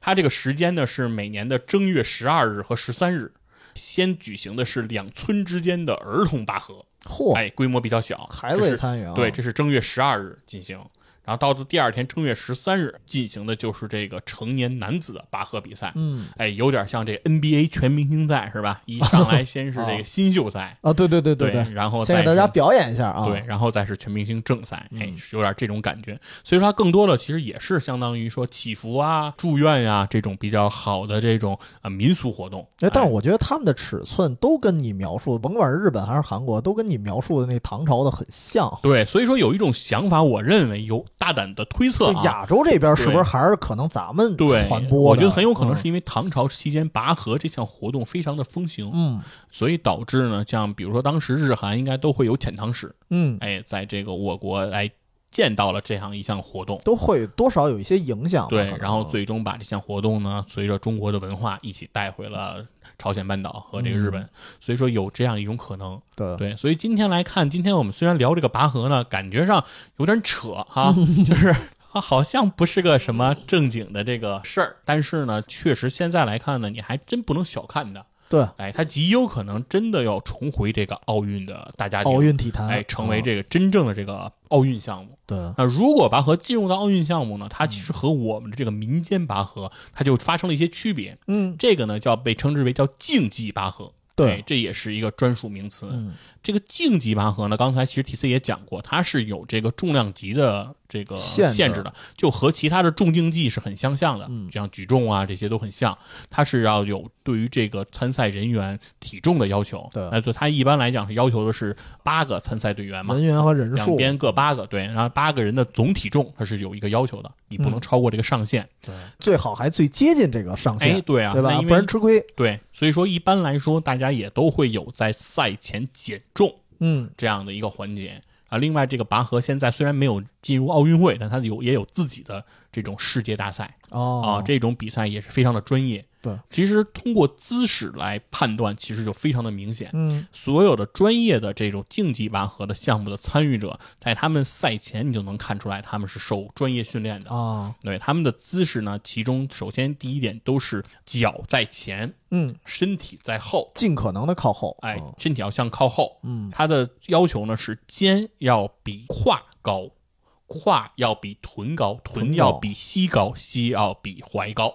它这个时间呢是每年的正月十二日和十三日，先举行的是两村之间的儿童拔河，嚯，哎，规模比较小，孩子也参与啊。对，这是正月十二日进行，然后到了第二天正月十三日进行的就是这个成年男子的拔河比赛。嗯哎，有点像这 NBA 全明星赛是吧？一上来先是这个 新秀赛，啊，对对对对对，然后再先给大家表演一下啊。对，然后再是全明星正赛，哎有点这种感觉。所以说，它更多的其实也是相当于说祈福啊、祝愿呀、这种比较好的这种啊民俗活动。哎，但是我觉得他们的尺寸都跟你描述，甭管是日本还是韩国，都跟你描述的那唐朝的很像。对，所以说有一种想法，我认为有大胆的推测啊，亚洲这边是不是还是可能咱们对传播的？我觉得很有可能嗯。是因为唐朝期间拔河这项活动非常的风行，嗯。所以导致呢，像比如说当时日韩应该都会有遣唐使，嗯，哎，在这个我国来见到了这样一项活动。都会多少有一些影响对然后最终把这项活动呢，随着中国的文化一起带回了朝鲜半岛和这个日本，嗯所以说有这样一种可能。对对，所以今天来看，今天我们虽然聊这个拔河呢，感觉上有点扯哈，就是啊，好像不是个什么正经的这个事儿，但是呢，确实现在来看呢，你还真不能小看它。对哎，他极有可能真的要重回这个奥运的大家庭，奥运体坛，哎，成为嗯这个真正的这个奥运项目。对那如果拔河进入到奥运项目呢，它其实和我们的这个民间拔河，它就发生了一些区别。嗯这个呢，叫被称之为叫竞技拔河。对哎这也是一个专属名词。嗯这个竞技拔河呢，刚才其实 T C 也讲过，它是有这个重量级的这个限制的，就和其他的重竞技是很相像的，嗯像举重啊这些都很像，它是要有对于这个参赛人员体重的要求。对那就它一般来讲是要求的是八个参赛队员嘛人，员和人数，两边各八个，对，然后八个人的总体重它是有一个要求的，你不能嗯超过这个上限。对最好还最接近这个上限，哎，对啊，对吧？不然吃亏。对，所以说一般来说，大家也都会有在赛前减重嗯这样的一个环节啊。另外，这个拔河现在虽然没有进入奥运会，但它有也有自己的这种世界大赛哦啊，这种比赛也是非常的专业。对，其实通过姿势来判断，其实就非常的明显。嗯。所有的专业的这种竞技拔河的项目的参与者，在他们赛前你就能看出来，他们是受专业训练的。啊。对他们的姿势呢，其中首先第一点都是脚在前，嗯，身体在后，尽可能的靠后，哎嗯，身体要向靠后。嗯。他的要求呢是肩要比胯高，胯要比臀高，臀要比膝高，膝要比踝高。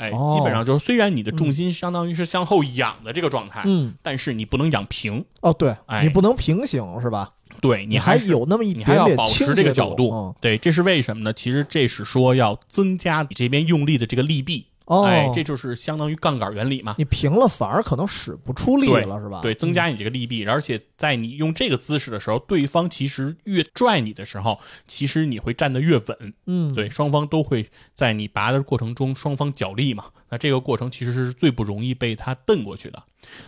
哎，哦。基本上就是虽然你的重心相当于是向后仰的这个状态，嗯。但是你不能仰平，哦，对哎。你不能平行是吧？对你还是有那么一你还点要保持这个角度，嗯。对，这是为什么呢？其实这是说要增加你这边用力的这个力臂，哦，哎，这就是相当于杠杆原理嘛。你平了反而可能使不出力了是吧？对，增加你这个力臂，而且在你用这个姿势的时候，对方其实越拽你的时候，其实你会站得越稳。嗯，对，双方都会在你拔的过程中，双方角力嘛。那这个过程其实是最不容易被他蹬过去的。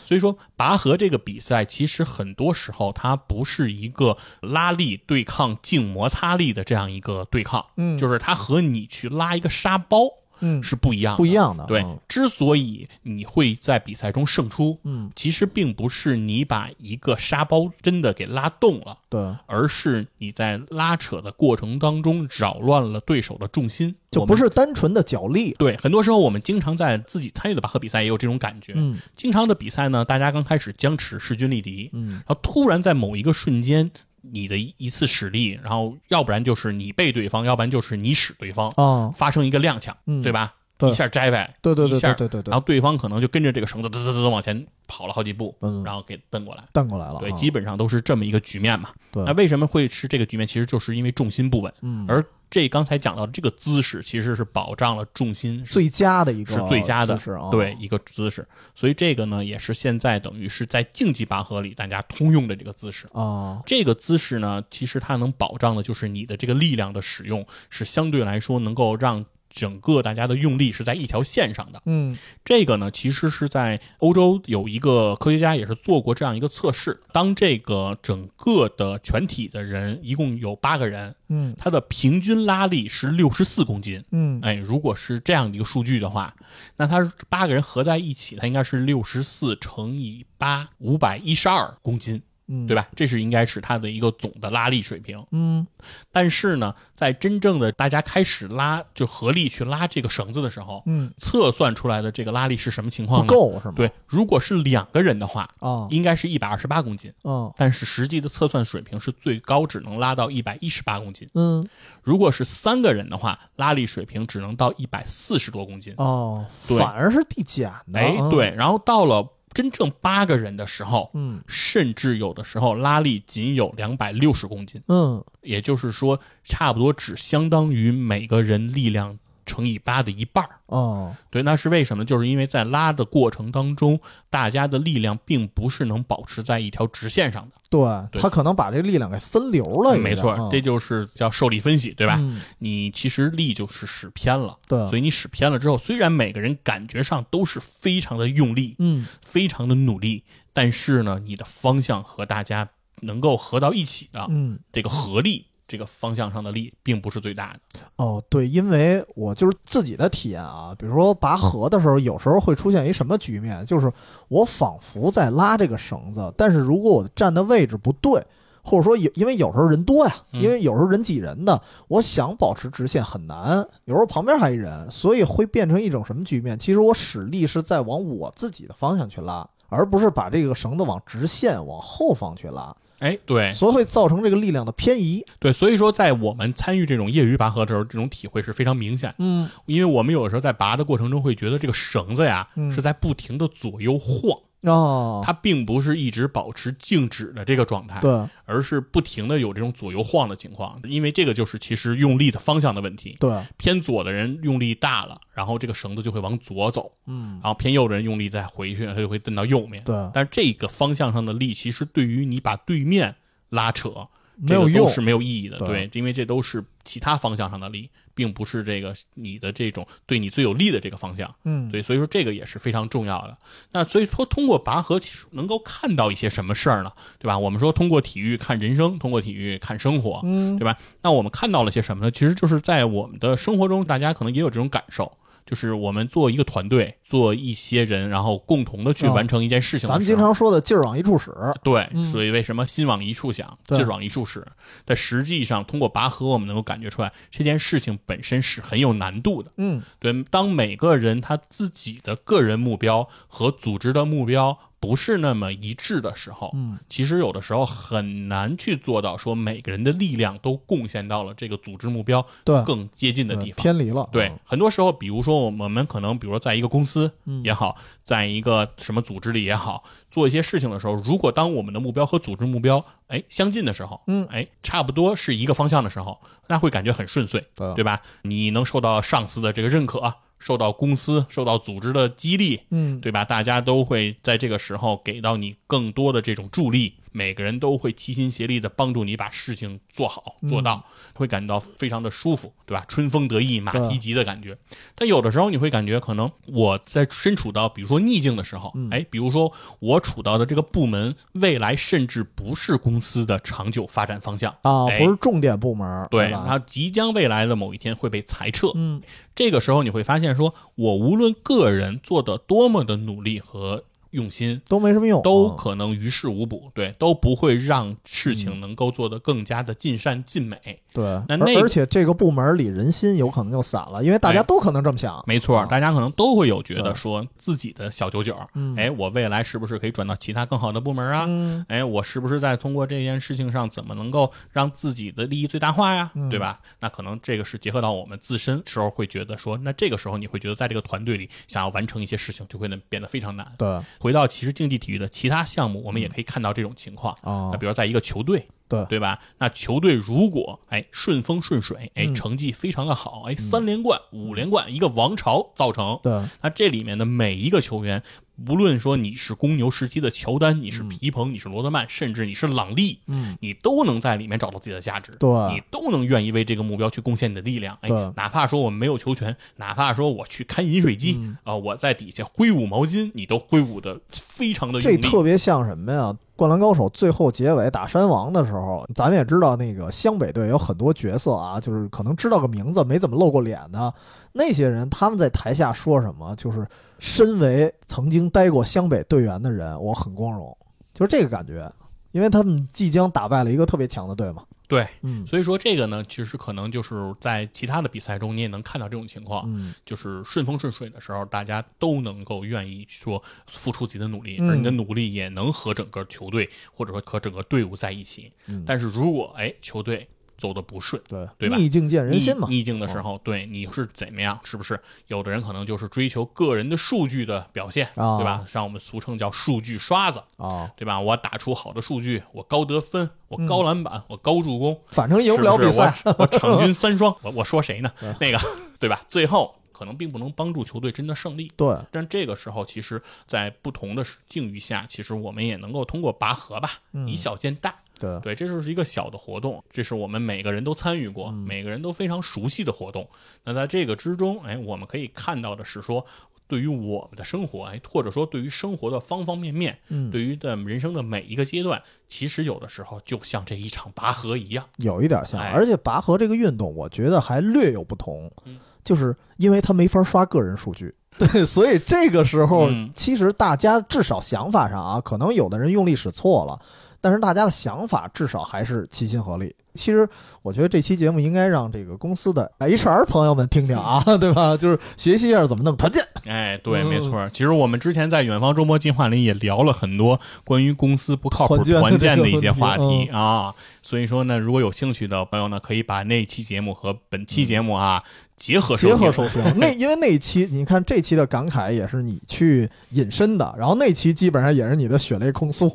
所以说，拔河这个比赛其实很多时候它不是一个拉力对抗静摩擦力的这样一个对抗，嗯就是它和你去拉一个沙包嗯是不一样的。不一样的，对嗯，之所以你会在比赛中胜出，嗯，其实并不是你把一个沙包真的给拉动了，对，而是你在拉扯的过程当中扰乱了对手的重心，就不是单纯的脚力，对。很多时候我们经常在自己参与的拔河比赛也有这种感觉。嗯经常的比赛呢，大家刚开始僵持势均力敌，嗯然后突然在某一个瞬间。你的一一次使力，然后要不然就是你背对方，要不然就是你使对方，啊，发生一个踉跄，嗯对吧？对一下摘呗，对对对一下对对对对然后对方可能就跟着这个绳子噔噔噔噔往前跑了好几步，嗯然后给蹬过来。蹬过来了，对，啊基本上都是这么一个局面嘛。对那为什么会是这个局面？其实就是因为重心不稳，嗯，而这刚才讲到的这个姿势，其实是保障了重心最佳的一个是最佳的姿势啊，对一个姿势。所以这个呢，也是现在等于是在竞技拔河里大家通用的这个姿势。啊，这个姿势呢，其实它能保障的就是你的这个力量的使用是相对来说能够让整个大家的用力是在一条线上的。嗯这个呢，其实是在欧洲有一个科学家也是做过这样一个测试。当这个整个的全体的人一共有八个人，嗯他的平均拉力是六十四公斤。嗯哎，如果是这样的一个数据的话，那他八个人合在一起，他应该是六十四乘以八，五百一十二公斤，嗯，对吧？这是应该是它的一个总的拉力水平。嗯但是呢，在真正的大家开始拉就合力去拉这个绳子的时候，嗯，测算出来的这个拉力是什么情况呢？够是吗？对，如果是两个人的话，啊应该是一百二十八公斤，啊但是实际的测算水平是最高只能拉到一百一十八公斤。嗯如果是三个人的话，拉力水平只能到一百四十多公斤。哦，对反而是递减的，哎，嗯，对，然后到了真正八个人的时候，嗯。甚至有的时候拉力仅有两百六十公斤，嗯。也就是说，差不多只相当于每个人力量乘以八的一半儿。哦，对，那是为什么？就是因为在拉的过程当中，大家的力量并不是能保持在一条直线上的。对对他可能把这个力量给分流了，没错，啊这就是叫受力分析，对吧？嗯你其实力就是使偏了，对，所以你使偏了之后，虽然每个人感觉上都是非常的用力，嗯非常的努力，但是呢，你的方向和大家能够合到一起的嗯，这个合力，这个方向上的力，并不是最大的。哦，对，因为我就是自己的体验啊，比如说拔河的时候，有时候会出现一什么局面，就是我仿佛在拉这个绳子，但是如果我站的位置不对。或者说有，因为有时候人多呀，嗯因为有时候人挤人的，我想保持直线很难。有时候旁边还一人，所以会变成一种什么局面？其实我使力是在往我自己的方向去拉，而不是把这个绳子往直线往后方去拉，哎，对所以会造成这个力量的偏移。对，所以说在我们参与这种业余拔河的时候，这种体会是非常明显的。嗯因为我们有的时候在拔的过程中会觉得这个绳子呀、嗯是在不停的左右晃，哦，它并不是一直保持静止的这个状态，对。而是不停的有这种左右晃的情况。因为这个就是其实用力的方向的问题，对，偏左的人用力大了，然后这个绳子就会往左走，嗯。然后偏右的人用力再回去，它就会蹬到右面。对，但是这个方向上的力，其实对于你把对面拉扯没有用是没有意义的。对。对，因为这都是其他方向上的力，并不是这个你的这种对你最有利的这个方向。嗯，对，所以说这个也是非常重要的。那所以说，通过拔河，其实能够看到一些什么事儿呢？对吧？我们说通过体育看人生，通过体育看生活，嗯对吧？那我们看到了些什么呢？其实就是在我们的生活中，大家可能也有这种感受。就是我们做一个团队，做一些人，然后共同的去哦完成一件事情。咱们经常说的劲儿往一处使，对，嗯所以为什么心往一处想，劲儿往一处使？但实际上，通过拔河，我们能够感觉出来，这件事情本身是很有难度的。嗯对，当每个人他自己的个人目标和组织的目标不是那么一致的时候，嗯。其实有的时候很难去做到说每个人的力量都贡献到了这个组织目标对，更接近的地方。偏离了，对，很多时候，比如说我们可能，比如说在一个公司嗯。也好，在一个什么组织里也好，做一些事情的时候，如果当我们的目标和组织目标哎相近的时候，嗯。哎差不多是一个方向的时候，那会感觉很顺遂，对。对吧？你能受到上司的这个认可，受到公司、受到组织的激励，嗯对吧？大家都会在这个时候给到你更多的这种助力，每个人都会齐心协力的帮助你把事情做好做到，会感到非常的舒服，对吧？春风得意马蹄疾的感觉。但有的时候你会感觉，可能我在身处到比如说逆境的时候，哎，比如说我处到的这个部门未来甚至不是公司的长久发展方向啊，哎不是重点部门，对，吧？它即将未来的某一天会被裁撤。嗯这个时候你会发现说，我无论个人做的多么的努力和用心，都没什么用，啊都可能于事无补，对，都不会让事情能够做得更加的尽善尽美。对，那那个而而且这个部门里人心有可能就散了，因为大家哎都可能这么想，没错，啊大家可能都会有觉得说自己的小九九，嗯哎，我未来是不是可以转到其他更好的部门啊？嗯哎，我是不是在通过这件事情上，怎么能够让自己的利益最大化呀？嗯对吧？那可能这个是结合到我们自身时候，会觉得说，那这个时候你会觉得，在这个团队里想要完成一些事情，就会呢变得非常难。对回到其实竞技体育的其他项目，我们也可以看到这种情况。啊那比如在一个球队，对对吧？那球队如果哎顺风顺水，哎嗯成绩非常的好，哎三连冠、五连冠，一个王朝造成。对那这里面的每一个球员，无论说你是公牛时期的乔丹，你是皮蓬，你是罗德曼，甚至你是朗利，嗯你都能在里面找到自己的价值。对你都能愿意为这个目标去贡献你的力量。哎对，哪怕说我们没有球权，哪怕说我去看饮水机，嗯啊、我在底下挥舞毛巾，你都挥舞的非常的用这。特别像什么呀？灌篮高手最后结尾打山王的时候，咱们也知道那个湘北队有很多角色啊，就是可能知道个名字没怎么露过脸的那些人，他们在台下说什么？就是身为曾经待过湘北队员的人，我很光荣，就是这个感觉，因为他们即将打败了一个特别强的队嘛。对，嗯所以说这个呢，其实可能就是在其他的比赛中，你也能看到这种情况，嗯就是顺风顺水的时候，大家都能够愿意说付出自己的努力，嗯而你的努力也能和整个球队或者说和整个队伍在一起。嗯但是如果哎球队走的不顺，对对吧逆境见人心嘛。逆逆境的时候，对你是怎么样？是不是有的人可能就是追求个人的数据的表现，啊对吧？让我们俗称叫数据刷子，啊，对吧？我打出好的数据，我高得分，我嗯高篮板，我高助攻，反正赢不了比赛。是是我我 场均三双，我我说谁呢？那个对吧？最后可能并不能帮助球队真的胜利。对，但这个时候，其实，在不同的境遇下，其实我们也能够通过拔河吧，嗯以小见大。对，对，这就是一个小的活动，这是我们每个人都参与过，嗯每个人都非常熟悉的活动。那在这个之中，哎，我们可以看到的是说，对于我们的生活，哎，或者说对于生活的方方面面，嗯对于的人生的每一个阶段，其实有的时候就像这一场拔河一样。有一点像，哎而且拔河这个运动，我觉得还略有不同嗯，就是因为它没法刷个人数据。对，所以这个时候嗯，其实大家至少想法上啊，可能有的人用力使错了，但是大家的想法至少还是齐心合力。其实我觉得这期节目应该让这个公司的 HR 朋友们听听啊，对吧？就是学习一下怎么弄团建。哎，对，嗯没错。其实我们之前在远方周末进化里也聊了很多关于公司不靠谱团建的一些话题题啊。所以说呢，如果有兴趣的朋友呢，可以把那期节目和本期节目啊结合收听结合收听。那因为那一期，你看这期的感慨也是你去引申的，然后那期基本上也是你的血泪控诉。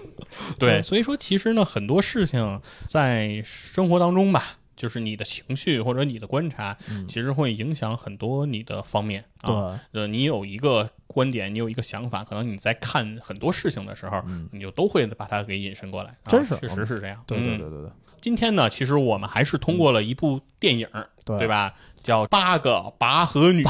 对，所以说其实呢，很多事情在生活当中吧，就是你的情绪或者你的观察，嗯其实会影响很多你的方面啊。呃，你有一个观点，你有一个想法，可能你在看很多事情的时候，你就都会把它给引申过来。真是确实是这样。对对嗯对对对今天呢，其实我们还是通过了一部电影，对对吧？叫《八个拔河女》。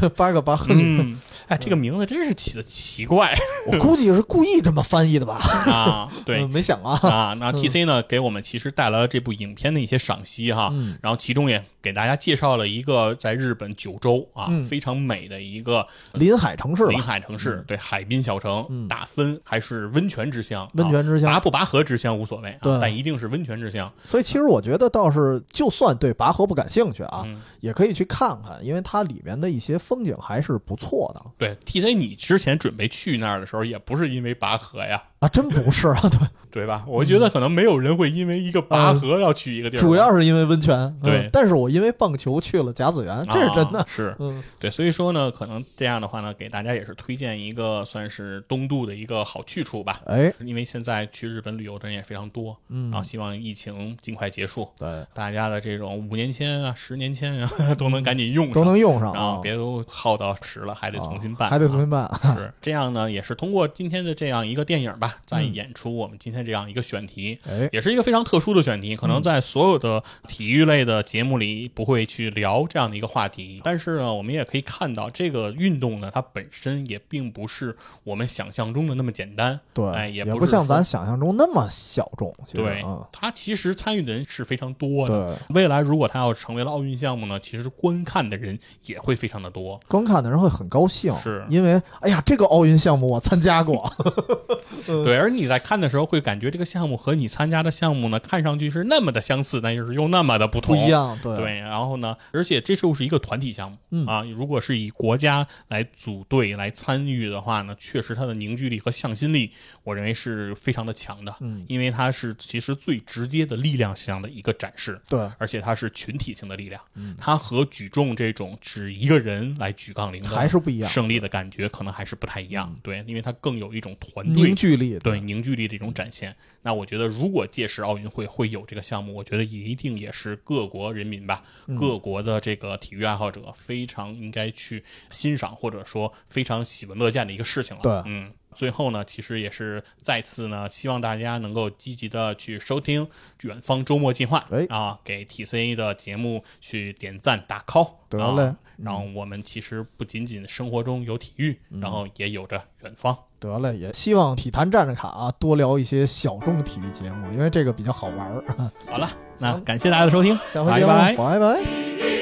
对，八个拔河女，嗯，哎，这个名字真是起的奇怪我估计是故意这么翻译的吧？啊！对嗯，没想啊。啊，那 T C 呢给我们其实带来了这部影片的一些赏析哈，嗯然后其中也给大家介绍了一个在日本九州啊、嗯非常美的一个临海城市临，海城市，对海滨小城，嗯打分还是温泉之乡，温泉之乡啊拔不拔河之乡无所谓但一定是温泉之乡所以其实我觉得倒是，就算对拔河不感兴趣啊，嗯也可以去看看，因为它里面的一些风景还是不错的。对 T C，你之前准备去那儿的时候，也不是因为拔河呀，啊，真不是啊，对，对吧？我觉得可能没有人会因为一个拔河要去一个地儿。吧，主要是因为温泉，嗯。对。但是我因为棒球去了甲子园，这是真的。啊，是。嗯，对，所以说呢，可能这样的话呢，给大家也是推荐一个算是东渡的一个好去处吧。哎，因为现在去日本旅游的人也非常多，嗯。然后希望疫情尽快结束，对，大家的这种五年签啊、十年签啊 都能赶紧用上，都能用上然后啊，别都耗到迟了，还得重新办，啊还得重新办，啊是这样呢，也是通过今天的这样一个电影吧，再嗯演出我们今天这样一个选题。哎，也是一个非常特殊的选题，可嗯能在所有的体育类的节目里不会去聊这样的一个话题。但是呢，我们也可以看到，这个运动呢，它本身也并不是我们想象中的那么简单。对，哎也也不像咱想象中那么小众，对嗯，它其实参与的人是非常多的。未来如果它要成为了奥运项目呢，其实观看的人也会非常的多。观看的人会很高兴，是因为哎呀，这个奥运项目我参加过，对，而你在看的时候会感觉这个项目和你参加的项目呢，看上去是那么的相似，但是又那么的不同。不一样，对，对，然后呢，而且这又是一个团体项目、嗯啊。如果是以国家来组队来参与的话呢，确实它的凝聚力和向心力，我认为是非常的强的。嗯，因为它是其实最直接的力量上的一个展示，对，而且它是群体性的力量。嗯它和举重这种只一个人来举杠铃的还是不一样，胜利的感觉，可能还是不太一样。对，因为它更有一种团队凝聚力，对凝聚力的一种展现。那我觉得，如果届时奥运会会有这个项目，我觉得也一定也是各国人民吧，嗯各国的这个体育爱好者非常应该去欣赏，或者说非常喜闻乐见的一个事情了。对嗯。最后呢，其实也是再次呢，希望大家能够积极的去收听《远方周末计划》哎啊，给 TCA 的节目去点赞打 call。得嘞啊然后我们其实不仅仅生活中有体育，嗯然后也有着远方。得嘞，也希望体坛站着卡啊，多聊一些小众体育节目，因为这个比较好玩儿。好了，那感谢大家的收听，下回节目，拜拜。拜拜。